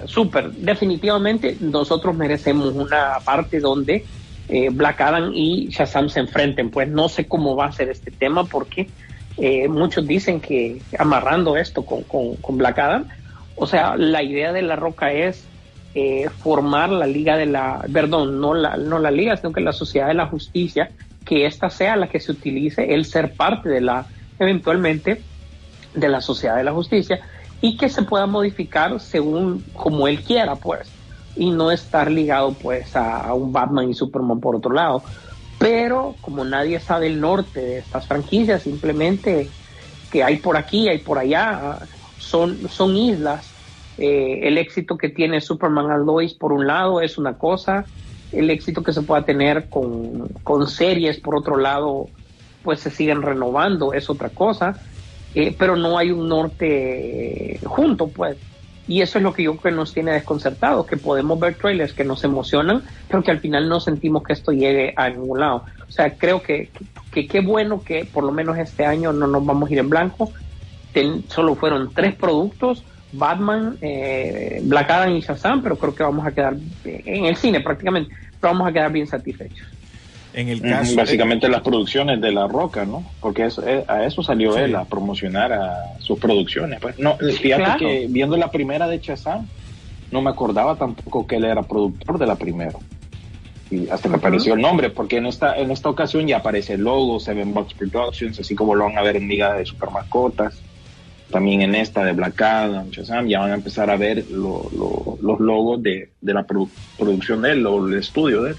súper. Definitivamente nosotros merecemos una parte donde eh, Black Adam y Shazam se enfrenten. Pues no sé cómo va a ser este tema porque eh, muchos dicen que amarrando esto con, con, Black Adam, o sea, la idea de la roca es eh, formar la liga de la, perdón, no la, no la liga, sino que la sociedad de la justicia, que esta sea la que se utilice, el ser parte de la, eventualmente, de la sociedad de la justicia y que se pueda modificar según como él quiera, pues y no estar ligado pues a, un Batman y Superman por otro lado. Pero como nadie sabe el norte de estas franquicias, simplemente que hay por aquí, hay por allá, son, son islas. Eh, el éxito que tiene Superman and Lois por un lado es una cosa, el éxito que se pueda tener con, con series por otro lado, pues se siguen renovando, es otra cosa, eh, pero no hay un norte junto, pues. Y eso es lo que yo creo que nos tiene desconcertados, que podemos ver trailers que nos emocionan, pero que al final no sentimos que esto llegue a ningún lado. O sea, creo que qué bueno que por lo menos este año no nos vamos a ir en blanco. solo fueron tres productos, Batman, eh, Black Adam y Shazam, pero creo que vamos a quedar en el cine prácticamente, pero vamos a quedar bien satisfechos. En el caso. Básicamente las producciones de La Roca, ¿no? Porque es- eh, a eso salió Sí. él, a promocionar a sus producciones. Pues. No, fíjate Claro. que viendo la primera de Shazam, no me acordaba tampoco que él era productor de la primera. Y hasta me apareció el nombre, porque en esta, en esta ocasión ya aparece el logo, Seven Box Productions, así como lo van a ver en Liga de Super Mascotas. También en esta de Black Adam, Shazam, ya van a empezar a ver lo- lo- los logos de, de la produ- producción de él, o el estudio de él.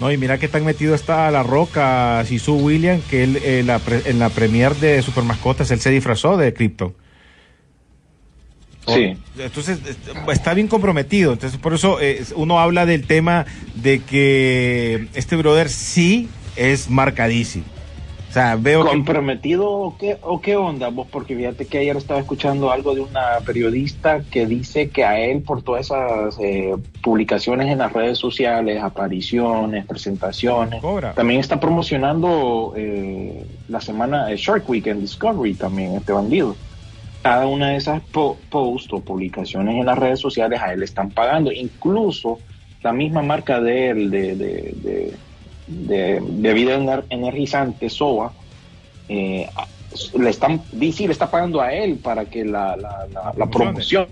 No, y mira que tan metido está La Roca, Sisu William, que él eh, la pre- en la premier de Super Mascotas él se disfrazó de Krypton. Sí. Entonces está bien comprometido. Entonces por eso eh, uno habla del tema de que este brother sí es marcadísimo. O sea, veo que ¿Comprometido o qué, o qué onda vos? Porque fíjate que ayer estaba escuchando algo de una periodista que dice que a él por todas esas eh, publicaciones en las redes sociales, apariciones, presentaciones, Cobra. también está promocionando eh, la semana de Shark Week en Discovery también, este bandido. Cada una de esas po- posts o publicaciones en las redes sociales a él le están pagando. Incluso la misma marca de él, de, de, de, de, ener- energizante, SOA, eh, le están, DC le está pagando a él para que la, la, la, la promoción,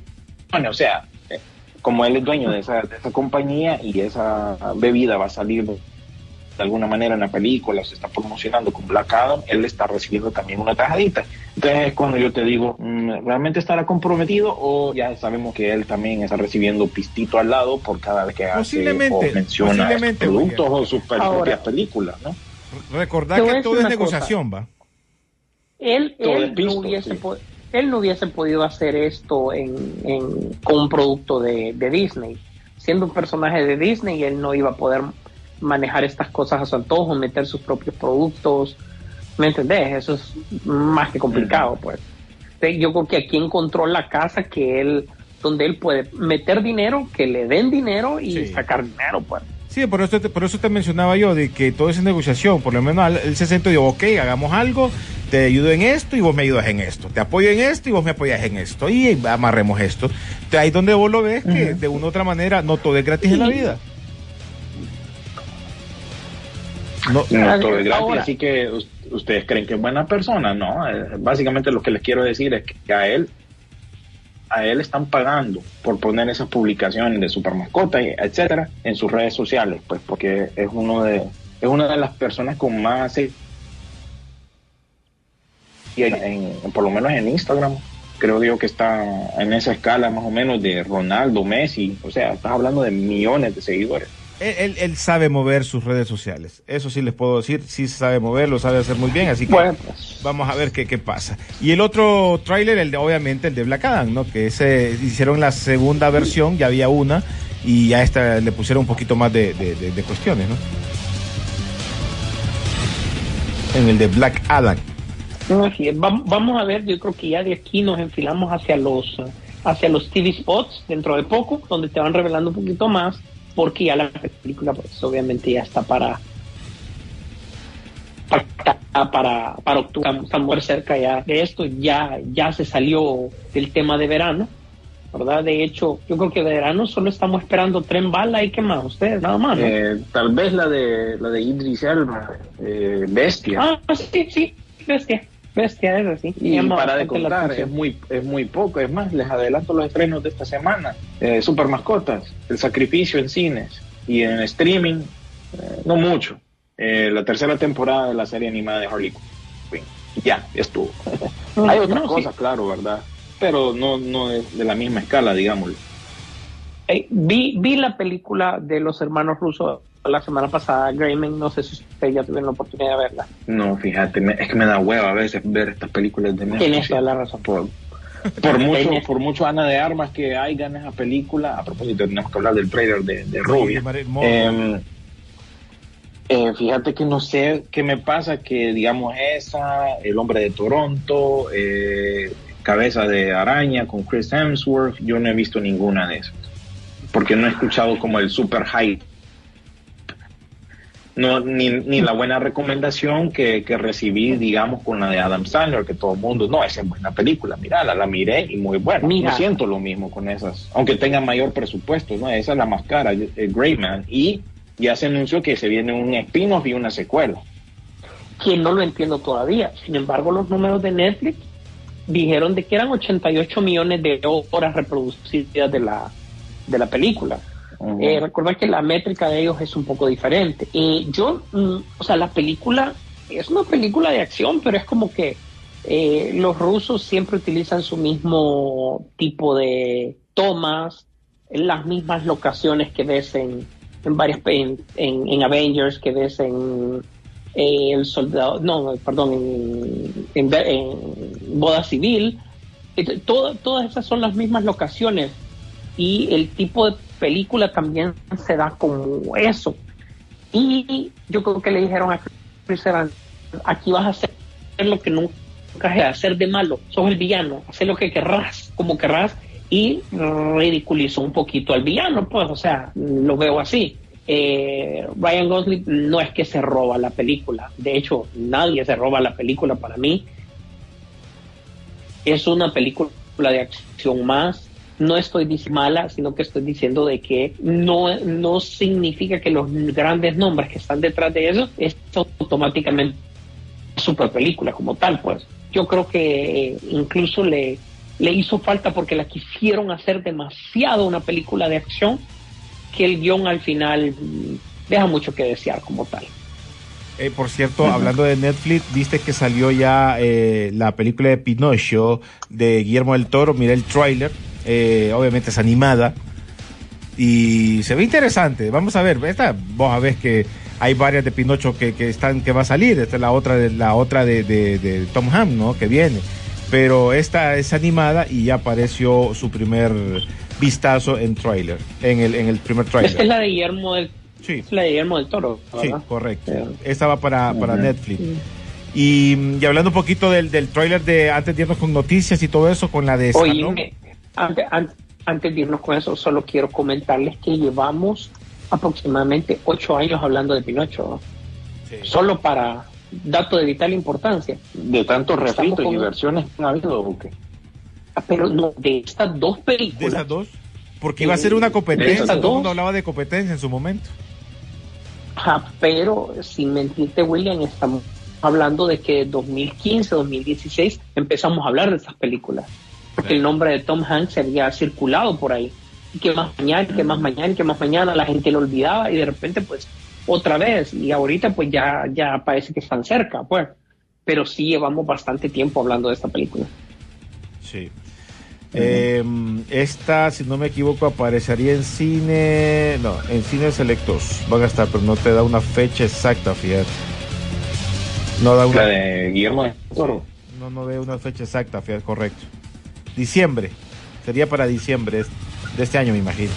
o sea, eh, como él es dueño de esa, de esa compañía y esa bebida va a salir de alguna manera en la película, se está promocionando con Black Adam, él está recibiendo también una tajadita. Entonces es cuando yo te digo, mm, ¿realmente estará comprometido o ya sabemos que él también está recibiendo pistito al lado por cada vez que hace o menciona productos o sus propias películas, ¿no? recordar que todo es negociación, va. Él, Todo él, es visto, no hubiese sí. él no hubiese podido hacer esto en, en- con un producto de, de Disney. Siendo un personaje de Disney, él no iba a poder manejar estas cosas a su antojo, meter sus propios productos. ¿Me entendés? Eso es más que complicado, pues. Yo creo que aquí encontró la casa que él, donde él puede meter dinero, que le den dinero y Sí. sacar dinero, pues. Sí, por eso, te, por eso te mencionaba yo de que todo es negociación. Por lo menos él se sentó y dijo, ok, hagamos algo, te ayudo en esto y vos me ayudas en esto. Te apoyo en esto y vos me apoyas en esto. Y amarremos esto. Entonces, ahí donde vos lo ves que de una u otra manera no todo es gratis en la vida. No, No, todo es gratis, ahora- así que us- ustedes creen que es buena persona, ¿no? Eh, básicamente lo que les quiero decir es que a él, a él están pagando por poner esas publicaciones de super mascota, y etcétera, en sus redes sociales, pues porque es uno de, es una de las personas con más y en, en- por lo menos en Instagram creo yo que está en esa escala más o menos de Ronaldo, Messi, o sea, estás hablando de millones de seguidores. Él, él- él sabe mover sus redes sociales. Eso sí les puedo decir. Sí sabe mover, lo sabe hacer muy bien. Así que Bueno, vamos a ver qué, qué pasa. Y el otro tráiler, el de, obviamente el de Black Adam, ¿no? Que ese hicieron la segunda versión, ya había una, y ya esta le pusieron un poquito más de, de- de- de cuestiones, ¿no? En el de Black Adam. Así es. Vamos a ver, yo creo que ya de aquí nos enfilamos hacia los hacia los TV spots dentro de poco, donde te van revelando un poquito más, porque ya la película pues obviamente ya está para para para, para octubre, estamos muy cerca ya de esto, ya ya se salió el tema de verano, ¿verdad? De hecho, yo creo que de verano solo estamos esperando Tren Bala y qué más, ustedes, nada más. ¿no? Eh, tal vez la de la de Idris Elba, eh, Bestia. Ah, sí, sí, bestia, bestia, es así. Y Llama para de contar, es muy, es muy poco. Es más, les adelanto los estrenos de esta semana. Eh, Super Mascotas, El Sacrificio en cines y en streaming, eh, no mucho. Eh, la tercera temporada de la serie animada de Harley Quinn. Ya, estuvo. Hay otras No, sí. cosas, claro, ¿verdad? Pero no, no es de la misma escala, digámoslo. Eh, vi, vi la película de los hermanos rusos la semana pasada, Greyman, no sé si ustedes ya tuvieron la oportunidad de verla. No, fíjate, me- es que me da hueva a veces ver estas películas de Netflix. Tienes toda la razón. por, por mucho por mucho Ana de Armas que hay en esa película a propósito tenemos que hablar del trailer de, de Rubia. Eh, eh, fíjate que no sé qué me pasa que digamos esa el hombre de Toronto eh, cabeza de araña con Chris Hemsworth yo no he visto ninguna de esas porque no he escuchado como el super hype no ni, ni la buena recomendación que, que recibí, digamos, con la de Adam Sandler, que todo el mundo, no, esa es buena película, mírala, la miré y muy buena. Mira. No siento lo mismo con esas, aunque tenga mayor presupuesto, ¿no? Esa es la más cara, eh, Great Man, y ya se anunció que se viene un spin-off y una secuela. que no lo entiendo todavía. Sin embargo, los números de Netflix dijeron de que eran 88 millones de horas reproducidas de la, de la película. Eh, recuerda que la métrica de ellos es un poco diferente. Eh, yo, mm, o sea, la película es una película de acción, pero es como que eh, los rusos siempre utilizan su mismo tipo de tomas, las mismas locaciones que ves en, en varias en, en- en Avengers, que ves en eh, El Soldado, no, perdón, en, en, en Boda Civil. Todo- todas esas son las mismas locaciones y el tipo de película también se da como eso. Y yo creo que le dijeron a Chris Evans, aquí vas a hacer lo que nunca has hacer de malo, sos el villano, hacer lo que querrás, como querrás, y ridiculizó un poquito al villano, pues, o sea, lo veo así. Eh, Ryan Gosling no es que se roba la película, de hecho, nadie se roba la película para mí. Es una película de acción más. No estoy diciendo mala, sino que estoy diciendo de que no, no significa que los grandes nombres que están detrás de eso es automáticamente super película como tal, pues. Yo creo que eh, incluso le, le hizo falta porque la quisieron hacer demasiado una película de acción que el guion al final deja mucho que desear como tal. Eh, por cierto, hablando de Netflix, viste que salió ya eh, la película de Pinocho de Guillermo del Toro. Miré el tráiler, eh, obviamente es animada y se ve interesante. Vamos a ver, esta, vos sabés que hay varias de Pinocho que, que están que va a salir. Esta es la otra de la otra de, de- de Tom Ham, ¿no? Que viene. Pero esta es animada y ya apareció su primer vistazo en tráiler, en el en el primer Esta es la de Guillermo del, Sí. la de Guillermo del Toro, Sí, correcto. Eh, Esta va para, para Netflix. Y, y hablando un poquito del, del tráiler de antes de irnos con noticias y todo eso, con la de. Oye, antes de irnos con eso, solo quiero comentarles que llevamos aproximadamente ocho años hablando de Pinocho, ¿no? Sí. solo para dato de vital importancia. De tantos refritos con- y versiones que han habido, ¿o qué? Ah, Pero no, de estas dos de películas, esas dos. Porque iba a ser una competencia, todo el mundo hablaba de competencia en su momento. Ajá, pero sin mentirte, William, estamos hablando de que 2015, 2016 empezamos a hablar de estas películas. Porque Sí. el nombre de Tom Hanks se había circulado por ahí. Y que más mañana, que más mañana, y que más mañana la gente lo olvidaba y de repente pues otra vez. Y ahorita pues ya, ya parece que están cerca, pues. Pero sí llevamos bastante tiempo hablando de esta película. Sí. Eh, esta, si no me equivoco, aparecería en cine. No, en cines selectos van a estar, pero no te da una fecha exacta, fíjate. No da La una, de Guillermo no, no ve una fecha exacta, fíjate, correcto. Diciembre. Sería para diciembre de este año, me imagino.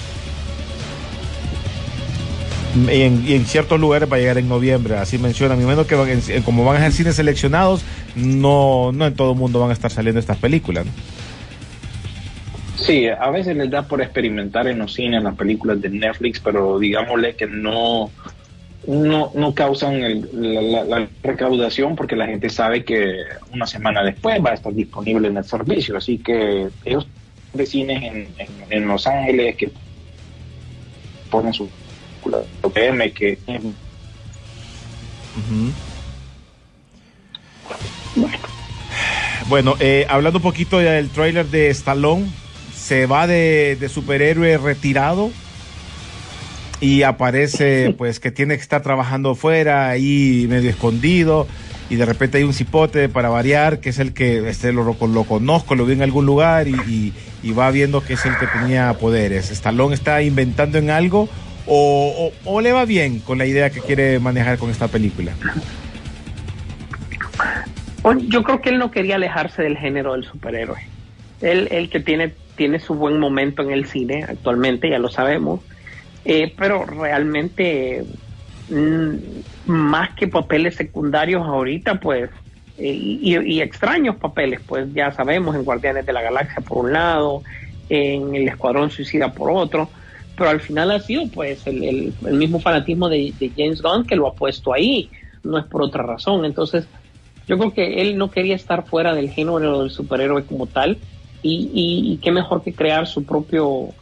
Y en, y en ciertos lugares va a llegar en noviembre, así menciona. Mi menos que van en- como van a ser cines seleccionados, no, no en todo el mundo van a estar saliendo estas películas. ¿no? Sí, a veces les da por experimentar en los cines, las películas de Netflix, pero digámosle que no, no, no causan el- la, la- la recaudación porque la gente sabe que una semana después va a estar disponible en el servicio. Así que ellos de cines en, en, en Los Ángeles que ponen su PM que Ujú. Bueno, eh, hablando un poquito del tráiler de Stallone, se va de, de superhéroe retirado y aparece pues que tiene que estar trabajando fuera, ahí medio escondido, y de repente hay un cipote para variar, que es el que este, lo, lo conozco, lo vi en algún lugar y, y- y va viendo que es el que tenía poderes. Stallone está inventando en algo o, o- o le va bien con la idea que quiere manejar con esta película. Yo creo que él no quería alejarse del género del superhéroe. Él, él que tiene, tiene su buen momento en el cine actualmente, ya lo sabemos, Eh, pero realmente mm, más que papeles secundarios ahorita, pues, eh, y, extraños papeles, pues ya sabemos, en Guardianes de la Galaxia por un lado, en el Escuadrón Suicida por otro, pero al final ha sido pues el, el- mismo fanatismo de, James Gunn que lo ha puesto ahí, no es por otra razón. Entonces, yo creo que él no quería estar fuera del género del superhéroe como tal, y, y qué mejor que crear su propio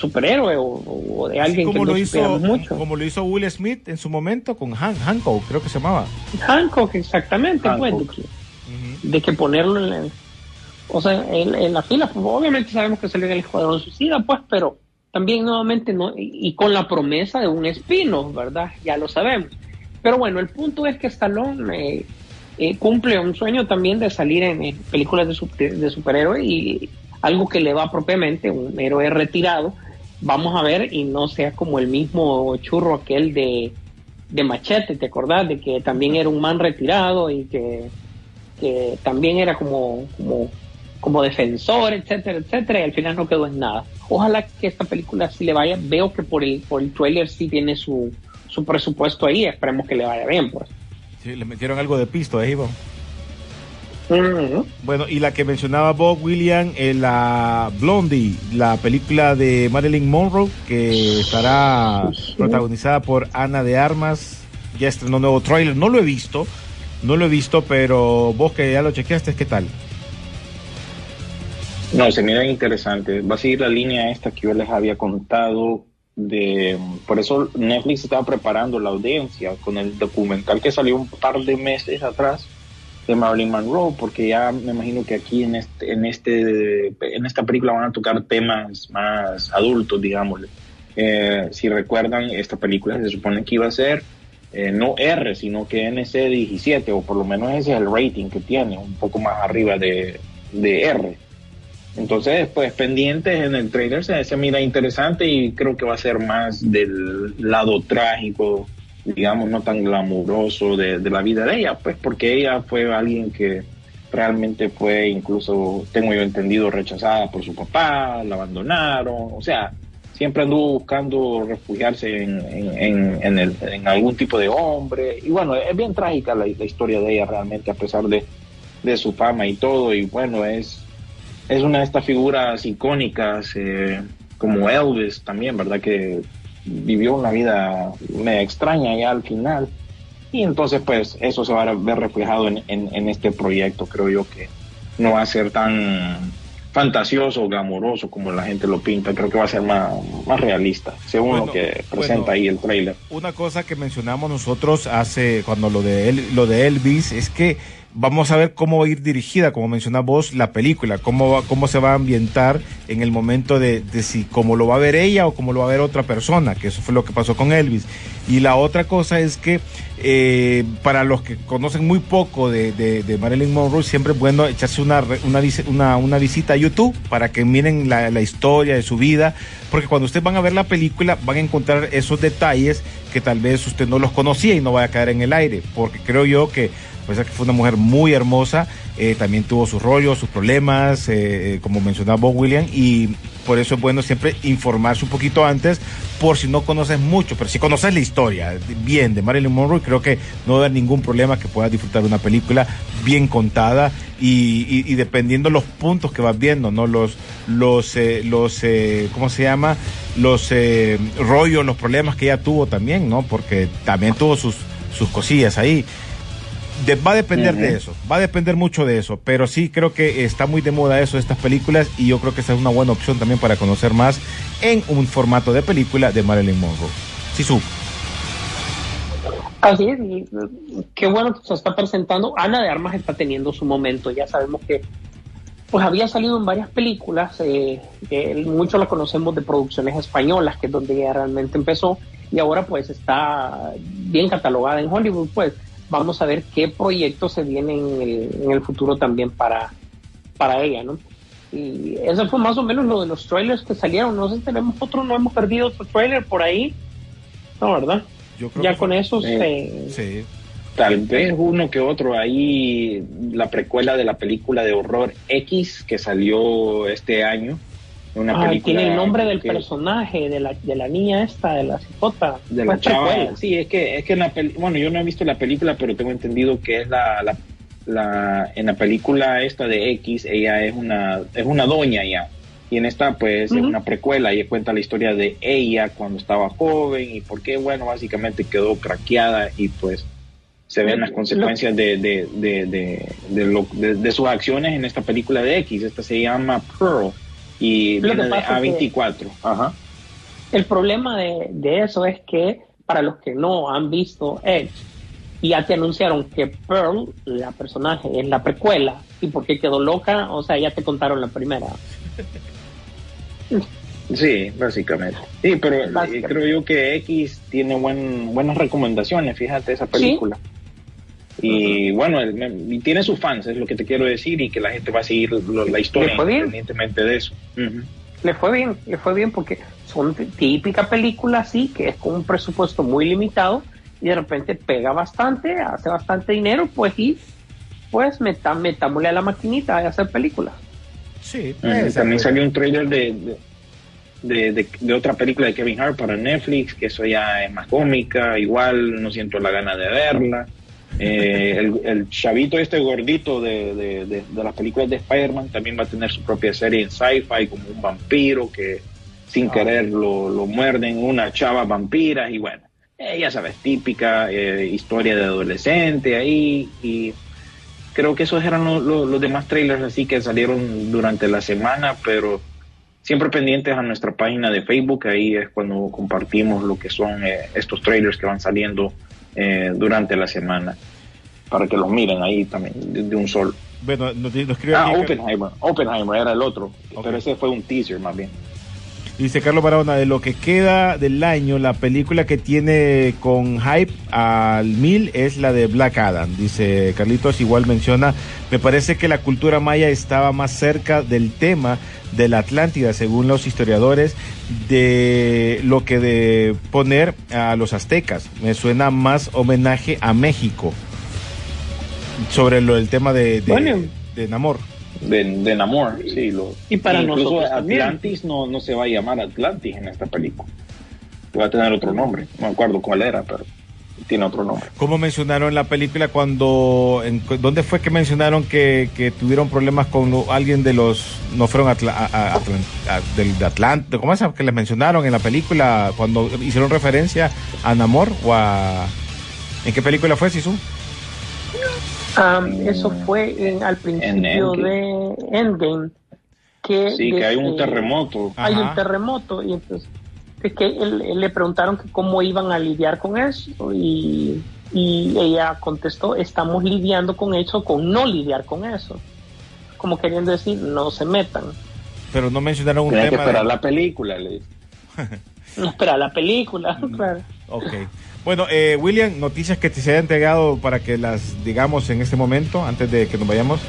superhéroe o, o de alguien como que lo no hizo mucho. como lo hizo Will Smith en su momento con Han Hancock creo que se llamaba Hancock, exactamente, pues, de que, de que ponerlo en la, o sea, en, en la fila, pues, obviamente sabemos que salió en el Escuadrón Suicida, pues, pero también nuevamente no, y, y con la promesa de un espino, ¿verdad? Ya lo sabemos. Pero bueno, el punto es que Stallone eh, eh, cumple un sueño también de salir en, eh, películas de, super- de superhéroe y algo que le va propiamente, un héroe retirado, vamos a ver y no sea como el mismo churro aquel de, de Machete, ¿te acordás? De que también era un man retirado y que, que también era como, como, como defensor, etcétera, etcétera, y al final no quedó en nada. Ojalá que esta película sí le vaya, veo que por el, por el trailer sí tiene su, su presupuesto ahí, esperemos que le vaya bien, pues. Sí, le metieron algo de pisto ahí Bueno, y la que mencionaba Bob William, eh, la Blondie, la película de Marilyn Monroe, que estará protagonizada por Ana de Armas, ya estrenó nuevo trailer, no lo he visto, no lo he visto, pero vos que ya lo chequeaste, ¿qué tal? No, se mira interesante. Va a seguir la línea esta que yo les había contado de por eso Netflix estaba preparando la audiencia con el documental que salió un par de meses atrás de Marilyn Monroe, porque ya me imagino que aquí en este, en este, esta película van a tocar temas más adultos, digámosle. Eh, si recuerdan, esta película se supone que iba a ser eh, no R, sino que NC17, o por lo menos ese es el rating que tiene, un poco más arriba de, de R. Entonces, pues pendientes en el trailer se, se mira interesante y creo que va a ser más del lado trágico, digamos, no tan glamuroso de, la vida de ella, pues porque ella fue alguien que realmente fue incluso, tengo yo entendido, rechazada por su papá, la abandonaron, o sea, siempre anduvo buscando refugiarse en, algún tipo de hombre. Y bueno, es bien trágica la, historia de ella realmente, a pesar de, de su fama y todo. Y bueno, es, es una de estas figuras icónicas, eh, como Elvis también, ¿verdad? Que vivió una vida media extraña ya al final. Y entonces, pues, eso se va a ver reflejado en, en, en este proyecto. Creo yo que no va a ser tan fantasioso, glamoroso como la gente lo pinta. Creo que va a ser más, más realista, según Bueno, lo que presenta bueno. ahí el trailer. Una cosa que mencionamos nosotros hace cuando lo de él, lo de Elvis es que vamos a ver cómo va a ir dirigida, como mencionaba vos, la película, cómo va, cómo se va a ambientar en el momento de, de si cómo lo va a ver ella o cómo lo va a ver otra persona, que eso fue lo que pasó con Elvis. Y la otra cosa es que eh, para los que conocen muy poco de, de- Marilyn Monroe, siempre es bueno echarse una, una, una visita a YouTube para que miren la, la historia de su vida, porque cuando ustedes van a ver la película van a encontrar esos detalles que tal vez usted no los conocía y no vaya a caer en el aire, porque creo yo que pues que fue una mujer muy hermosa, eh, también tuvo sus rollos, sus problemas, eh, eh, como mencionaba Bob William, y por eso es bueno siempre informarse un poquito antes, por si no conoces mucho, pero si conoces la historia bien de Marilyn Monroe, creo que no va a haber ningún problema que puedas disfrutar de una película bien contada y, y- y dependiendo los puntos que vas viendo, ¿no? Los, los, eh, los eh, ¿cómo se llama? Los eh, rollos, los problemas que ella tuvo también, ¿no? Porque también tuvo sus, sus cosillas ahí. De- va a depender de eso, va a depender mucho de eso, pero sí creo que está muy de moda eso de estas películas y yo creo que esa es una buena opción también para conocer más en un formato de película de Marilyn Monroe. Sisu, Así es, eh, qué bueno que se está presentando. Ana de Armas está teniendo su momento, ya sabemos que pues había salido en varias películas, eh, que mucho la conocemos de producciones españolas, que es donde ella realmente empezó, y ahora pues está bien catalogada en Hollywood, pues vamos a ver qué proyectos se vienen en el, en el futuro también para, para ella, ¿no? Y eso fue más o menos lo de los trailers que salieron, no sé si tenemos otro, no hemos perdido otro trailer por ahí, no, ¿verdad? yo creo Ya que con fue- eso Eh, se... Sí. Tal vez uno que otro ahí, la precuela de la película de horror X que salió este año. Una Ay, película tiene el nombre del que- personaje, de la, de la niña esta, de la cipota. de la chava. Sí, es que, es que en la peli- bueno, yo no he visto la película, pero tengo entendido que es la, la, la- en la película esta de X, ella es una, es una doña ya. Y en esta, pues, es una precuela y cuenta la historia de ella cuando estaba joven y por qué, bueno, básicamente quedó craqueada y pues se ven las consecuencias de, de, de, de, de lo- de- de sus acciones en esta película de X. Esta se llama Pearl y viene de pasa es que- A24. Ajá. El problema de, de eso es que para los que no han visto Edge, ya te anunciaron que Pearl, la personaje, es la precuela. ¿Y por qué quedó loca? O sea, ya te contaron la primera. Sí, básicamente. Sí, pero eh, Básicamente. creo yo que X tiene buen, buenas recomendaciones, fíjate, esa película. Y bueno, me- y tiene sus fans, es lo que te quiero decir, y que la gente va a seguir lo- la historia independientemente de eso. Le fue bien, le fue bien porque son típica película así, que es con un presupuesto muy limitado y de repente pega bastante, hace bastante dinero, pues y pues meta, metámosle a la maquinita a hacer películas. Sí, También salió un trailer de, de, de- de- de otra película de Kevin Hart para Netflix, que eso ya es más cómica, igual no siento la gana de verla. Eh, el, el chavito este gordito de, de, de- de las películas de Spider-Man también va a tener su propia serie en sci-fi como un vampiro que sin Ah. querer lo, lo muerden una chava vampira y bueno, eh, ya sabes, típica eh, historia de adolescente ahí y creo que esos eran lo- lo- los demás trailers así que salieron durante la semana, pero siempre pendientes a nuestra página de Facebook, ahí es cuando compartimos lo que son eh, estos trailers que van saliendo eh, durante la semana, para que los miren ahí también de, de un solo. Bueno, nos, nos escribe Ah, Oppenheimer, Oppenheimer era el otro, pero ese fue un teaser más bien. Dice Carlos Barahona, de lo que queda del año, la película que tiene con hype al mil es la de Black Adam. Dice Carlitos, igual menciona, me parece que la cultura maya estaba más cerca del tema de la Atlántida, según los historiadores, de lo que de poner a los aztecas. Me suena más homenaje a México sobre lo del tema de, de, Bueno. de Namor. De, de Namor, sí. Lo, Y para incluso nosotros. Atlantis no, no se va a llamar Atlantis en esta película. Va a tener otro nombre. No me acuerdo cuál era, pero tiene otro nombre. ¿Cómo mencionaron la película cuando, en, dónde fue que mencionaron que, que tuvieron problemas con lo- alguien de los, no fueron atla- a- a- Atlan- a- del de Atlante, ¿cómo es que les mencionaron en la película cuando hicieron referencia a Namor o a, ¿en qué película fue, Sisu? Am, eso fue en- al principio Endgame. de Endgame. Que Sí, que hay un terremoto. Hay Ajá. un terremoto y entonces es que él- él le preguntaron que cómo iban a lidiar con eso y, y ella contestó, estamos lidiando con eso, con no lidiar con eso. Como queriendo decir, no se metan. Pero no mencionaron un que tema. de- esperar la película, le. No espera la película, claro. Ok. Bueno, eh, William, noticias que te se hayan entregado para que las digamos en este momento, antes de que nos vayamos.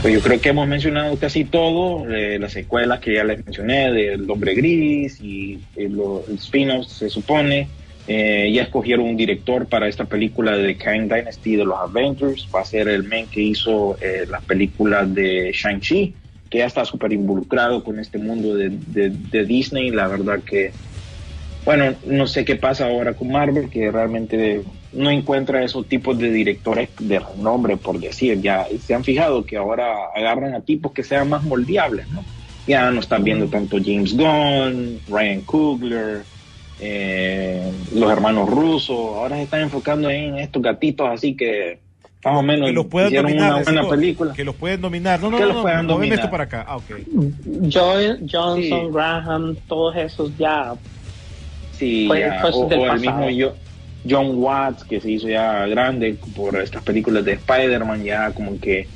Pues yo creo que hemos mencionado casi todo, eh, las secuelas que ya les mencioné, del Hombre Gris y, y los spin-offs, se supone. Eh, ya escogieron un director para esta película de Kang Dynasty de los Avengers. Va a ser el men que hizo eh, las películas de Shang-Chi, que ya está súper involucrado con este mundo de Disney. La verdad que, bueno, no sé qué pasa ahora con Marvel, que realmente no encuentra esos tipos de directores de renombre, por decir. Ya se han fijado que ahora agarran a tipos que sean más moldeables, ¿no? Ya no están viendo tanto James Gunn, Ryan Coogler, eh, los hermanos rusos. Ahora se están enfocando en estos gatitos así que más o menos Que los puedan dominar. una buena película. Que los pueden dominar. No, no, Que no, los no, puedan moveme dominar. esto para acá. Ah, ok. Joe Johnson, Sí. Graham, todos esos ya. Sí, ya, o, o el mismo yo, John Watts, que se hizo ya grande por estas películas de Spider-Man, ya como que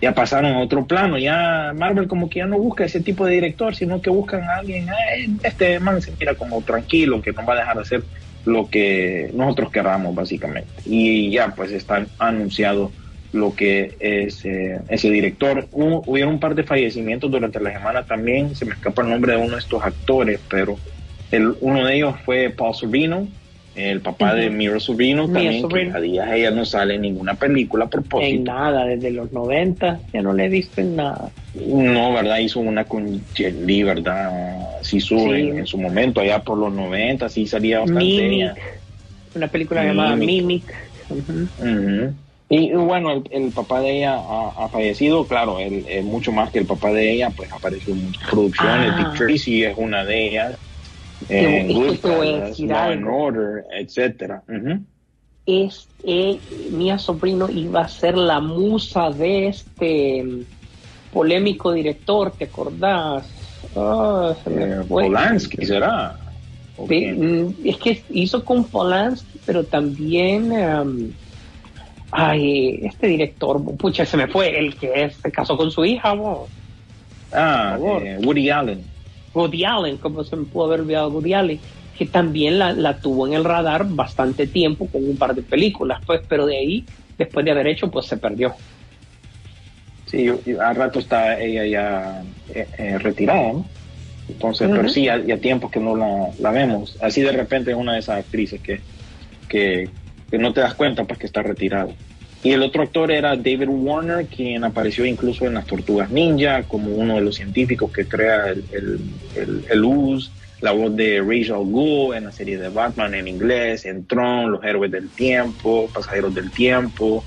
ya pasaron a otro plano. Ya Marvel como que ya no busca ese tipo de director, sino que buscan a alguien, "Ay, este man se mira como tranquilo, que no va a dejar de hacer lo que nosotros queramos, básicamente. Y ya pues está anunciado lo que es eh, ese director. Hubo, hubieron un par de fallecimientos durante la semana también, se me escapa el nombre de uno de estos actores, pero el, uno de ellos fue Paul Sorvino, el papá de. Mira Sorvino, Mira también, Sorvino. que a días ella no sale en ninguna película a En propósito. nada, desde los 90 ya no le he visto en nada. No, ¿verdad? Hizo una con Li, ¿verdad? Sí, sube Sí. en, en su momento, allá por los 90, sí salía bastante Mimic, una película llamada Mimic. Y y bueno, el, el papá de ella ha, ha fallecido, claro, él, él mucho más que el papá de ella, pues apareció en muchas producciones, Ah. Dick Tracy es una de ellas, en es que te voy a decir algo. Order, etcétera. Ujú. es eh, Mía Sobrino iba a ser la musa de este mm, polémico director, ¿te acordás? Ah, se me Eh, fue. Polanski, ¿será? ¿O Pe- quién? mm, Es que hizo con Polanski, pero también. em, ay, este director, pucha, se me fue, el que se casó con su hija, vos. Ah, eh, Woody Allen. Woody Allen, como se me pudo haber olvidado Woody Allen, que también la, la tuvo en el radar bastante tiempo con un par de películas, pues, pero de ahí, después de haber hecho, pues se perdió. Sí, a rato está ella ya eh, eh, retirada, ¿no? Entonces, pero sí, ya, ya tiempos que no la, la vemos. Así de repente es una de esas actrices que, que, que no te das cuenta pues que está retirada. Y el otro actor era David Warner, quien apareció incluso en las Tortugas Ninja como uno de los científicos que crea el, el, el, el US, la voz de Rachel Gould en la serie de Batman en inglés, en Tron, Los Héroes del Tiempo, Pasajeros del Tiempo,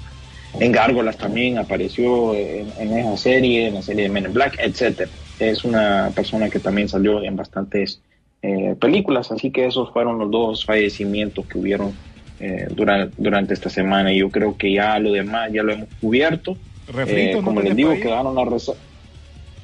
en Gárgolas también apareció en, esa serie, en la serie de Men in Black, etcétera. Es una persona que también salió en bastantes eh, películas, así que esos fueron los dos fallecimientos que hubieron eh, durante, durante esta semana. Y yo creo que ya lo demás ya lo hemos cubierto. Refrito, Eh, ¿no como les tenés digo, quedaron las reza-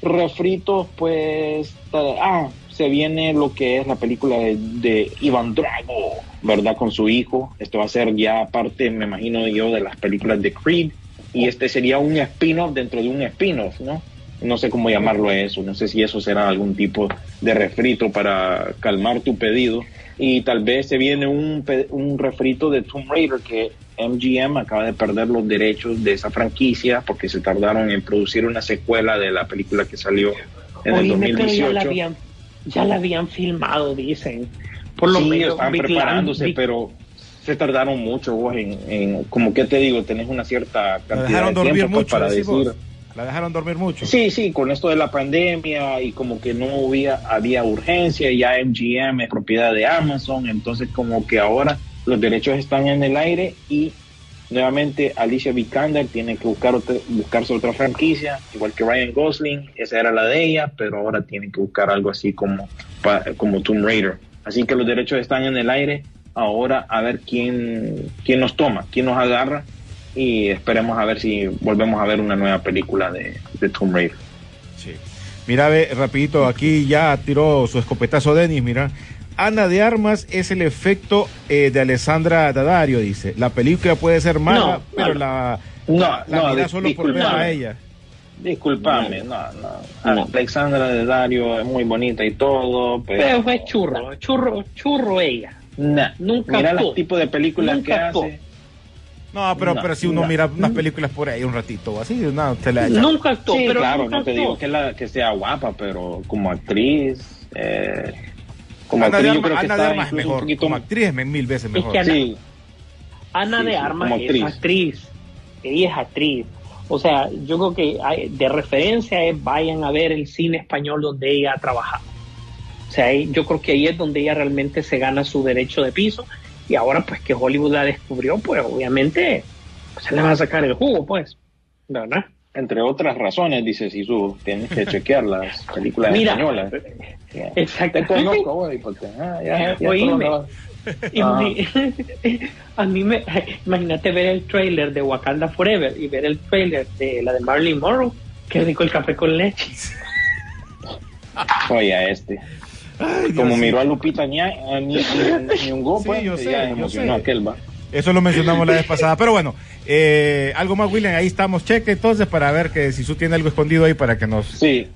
refritos, pues, ah, se viene lo que es la película de, de Iván Drago, ¿verdad? Con su hijo. Esto va a ser ya parte, me imagino yo, de las películas de Creed. Y este sería un spin-off dentro de un spin-off, ¿no? No sé cómo llamarlo a eso. No sé si eso será algún tipo de refrito para calmar tu pedido. Y tal vez se viene un, un refrito de Tomb Raider que MGM acaba de perder los derechos de esa franquicia porque se tardaron en producir una secuela de la película que salió en el Oíme, pero ya 2018. la habían, ya la habían filmado, dicen. Por lo sí, menos. estaban Big preparándose, Big- pero se tardaron mucho vos en, en- como que te digo, tenés una cierta cantidad dejaron de dormir tiempo pues, mucho, para decir. vos. La dejaron dormir mucho. Sí, sí, con esto de la pandemia y como que no había, había urgencia, ya MGM es propiedad de Amazon, entonces como que ahora los derechos están en el aire y nuevamente Alicia Vikander tiene que buscar otra- buscarse otra franquicia, igual que Ryan Gosling, esa era la de ella, pero ahora tiene que buscar algo así como, como Tomb Raider. Así que los derechos están en el aire, ahora a ver quién, quién nos toma, quién nos agarra y esperemos a ver si volvemos a ver una nueva película de, de Tomb Raider. Sí. Mira, ve, rapidito, aquí ya tiró su escopetazo Denis, mira. Ana de Armas es el efecto eh, de Alessandra Daddario, dice. La película puede ser mala, No, pero no. la, No, la no, mira solo por ver a disculpame. ella. Disculpame, no, no. No. Alexandra de Dario es muy bonita y todo, pero... Pero fue churro, churro, churro ella. Nah. Nunca Mira los tipos de películas Nunca que actuó. hace. No, pero, No, pero si uno no. mira unas películas por ahí un ratito, así, no, te la echa. Nunca actuó, Sí, pero claro, nunca no te actuó. digo que, la, que sea guapa, pero como actriz... Eh, como Ana de actriz yo que de Armas es un mejor. poquito Como actriz es mil veces mejor. que Ana- Sí, Ana Sí, de Armas es actriz. actriz. Ella es actriz. O sea, yo creo que hay- de referencia es vayan a ver el cine español donde ella ha trabajado. O sea, ahí- yo creo que ahí es donde ella realmente se gana su derecho de piso. Y ahora, pues que Hollywood la descubrió, pues obviamente se le va a sacar el jugo, pues. ¿Verdad? entre otras razones, dice Sisu, tienes que chequear las películas Mira, españolas. exacto. Te conozco, güey, porque... ah, ya, ya Oíme. Y Ah. a mí me imagínate ver el trailer de Wakanda Forever y ver el trailer de la de Marilyn Monroe qué rico el café con leche Oye, a este. Ay, Como miró sí. a Lupita Ñi- Ñi- Ñongo, Sí, pues, yo sé, ya yo sé. aquel, va. Eso lo mencionamos la vez pasada. Pero bueno, eh, algo más, William. Ahí estamos. Cheque entonces para ver que si su tiene algo escondido ahí para que nos. Sí.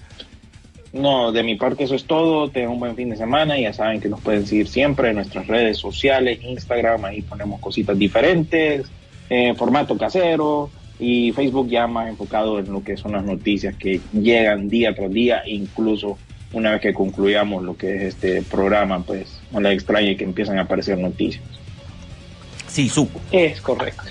No, de mi parte eso es todo. Tengan un buen fin de semana. Ya saben que nos pueden seguir siempre en nuestras redes sociales, Instagram, ahí ponemos cositas diferentes, eh, formato casero y Facebook ya más enfocado en lo que son las noticias que llegan día tras día, incluso una vez que concluyamos lo que es este programa, pues no le extrañe que empiezan a aparecer noticias. Sí, supo. es correcto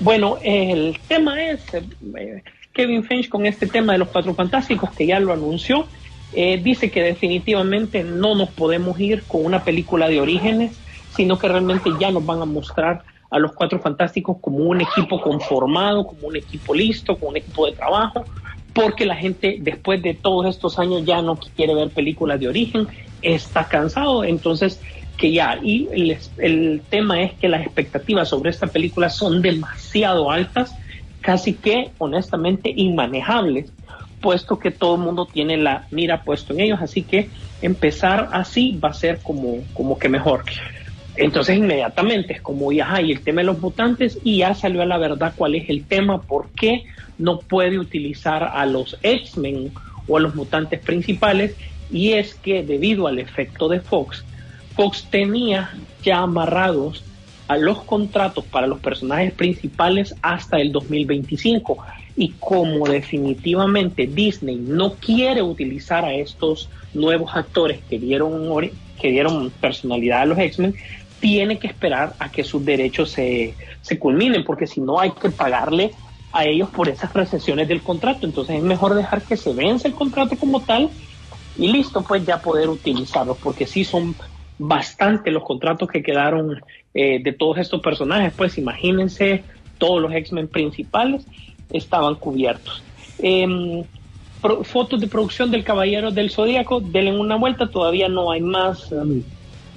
bueno el tema es eh, Kevin Finch con este tema de los cuatro fantásticos que ya lo anunció eh, dice que definitivamente no nos podemos ir con una película de orígenes sino que realmente ya nos van a mostrar a los Cuatro Fantásticos como un equipo conformado, como un equipo listo, como un equipo de trabajo, porque la gente después de todos estos años ya no quiere ver películas de origen, está cansado, entonces que ya, y el, tema es que las expectativas sobre esta película son demasiado altas, casi que honestamente inmanejables, puesto que todo el mundo tiene la mira puesto en ellos, así que empezar así va a ser como, como que mejor. Entonces inmediatamente es como ya hay el tema de los mutantes y ya salió a la verdad cuál es el tema, por qué no puede utilizar a los X-Men o a los mutantes principales y es que debido al efecto de Fox, Fox tenía ya amarrados a los contratos para los personajes principales hasta el 2025 y como definitivamente Disney no quiere utilizar a estos nuevos actores que dieron, que dieron personalidad a los X-Men, tiene que esperar a que sus derechos se, se culminen, porque si no hay que pagarle a ellos por esas recesiones del contrato. Entonces es mejor dejar que se vence el contrato como tal y listo, pues ya poder utilizarlos, porque sí son bastante los contratos que quedaron eh, de todos estos personajes. Pues imagínense, todos los X-Men principales estaban cubiertos. Pro, fotos de producción del Caballero del Zodíaco, denle una vuelta, todavía no hay más. Um,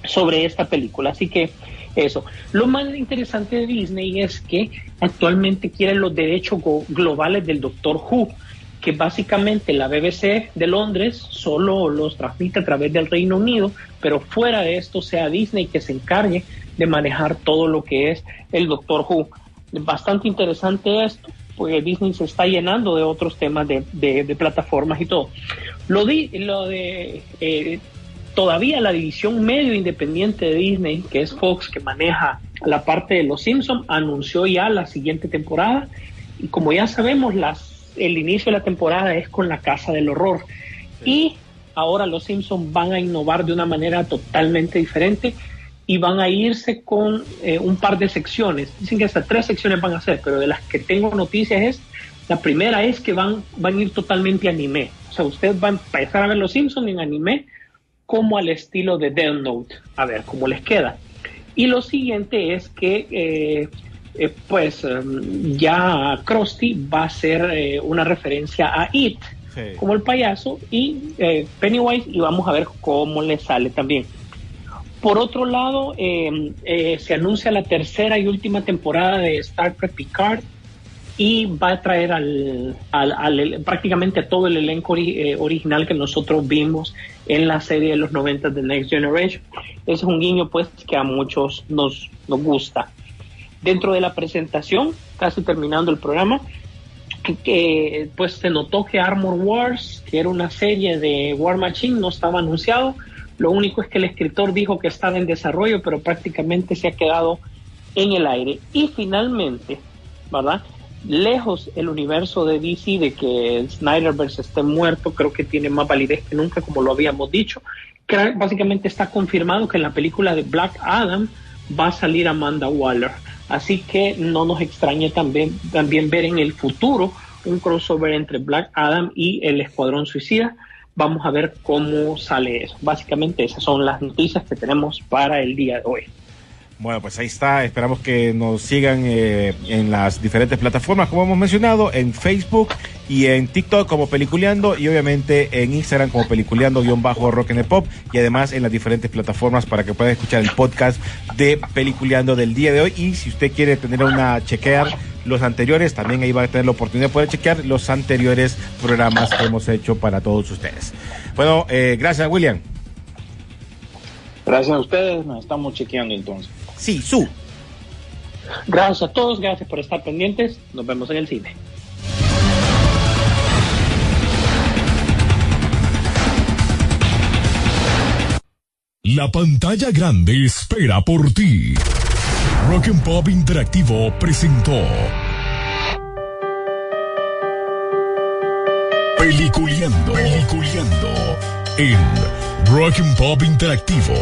sobre esta película. Así que eso. Lo más interesante de Disney es que actualmente quieren los derechos globales del Doctor Who, que básicamente la BBC de Londres solo los transmite a través del Reino Unido, pero fuera de esto sea Disney que se encargue de manejar todo lo que es el Doctor Who. Bastante interesante esto, porque Disney se está llenando de otros temas de, de, plataformas y todo. Lo de eh, todavía la división medio independiente de Disney, que es Fox, que maneja la parte de Los Simpsons, anunció ya la siguiente temporada. Y como ya sabemos, las, el inicio de la temporada es con la Casa del Horror. Sí. Y ahora Los Simpsons van a innovar de una manera totalmente diferente y van a irse con eh, un par de secciones. Dicen que hasta tres secciones van a ser, pero de las que tengo noticias es, la primera es que van, van a ir totalmente anime. O sea, usted va a empezar a ver Los Simpsons en anime como al estilo de Death Note, a ver cómo les queda. Y lo siguiente es que, eh, eh, pues, um, ya Krusty va a ser eh, una referencia a It, sí. como el payaso, y eh, Pennywise, y vamos a ver cómo le sale también. Por otro lado, se anuncia la tercera y última temporada de Star Trek Picard, y va a traer al, al, al, prácticamente todo el elenco ori eh, original que nosotros vimos en la serie de los 90 de Next Generation. Es un guiño pues que a muchos nos, nos gusta. Dentro de la presentación, casi terminando el programa, que, pues se notó que Armor Wars, que era una serie de War Machine, no estaba anunciado. Lo único es que el escritor dijo que estaba en desarrollo, pero prácticamente se ha quedado en el aire. Y finalmente, ¿verdad? Lejos el universo de DC de que Snyderverse esté muerto, creo que tiene más validez que nunca, como lo habíamos dicho. Que básicamente está confirmado que en la película de Black Adam va a salir Amanda Waller. Así que no nos extrañe también, también ver en el futuro un crossover entre Black Adam y el Escuadrón Suicida. Vamos a ver cómo sale eso. Básicamente esas son las noticias que tenemos para el día de hoy. Bueno, pues ahí está. Esperamos que nos sigan eh, en las diferentes plataformas, como hemos mencionado, en Facebook y en TikTok como Peliculeando y obviamente en Instagram como Peliculeando-Rock and Pop y además en las diferentes plataformas para que puedan escuchar el podcast de Peliculeando del día de hoy. Y si usted quiere tener una chequear los anteriores, también ahí va a tener la oportunidad de poder chequear los anteriores programas que hemos hecho para todos ustedes. Bueno, eh, gracias, William. Gracias a ustedes, nos estamos chequeando entonces. Sí, su. Gracias a todos, gracias por estar pendientes. Nos vemos en el cine. La pantalla grande espera por ti. Rock and Pop Interactivo presentó Peliculeando, Peliculeando en Rock and Pop Interactivo.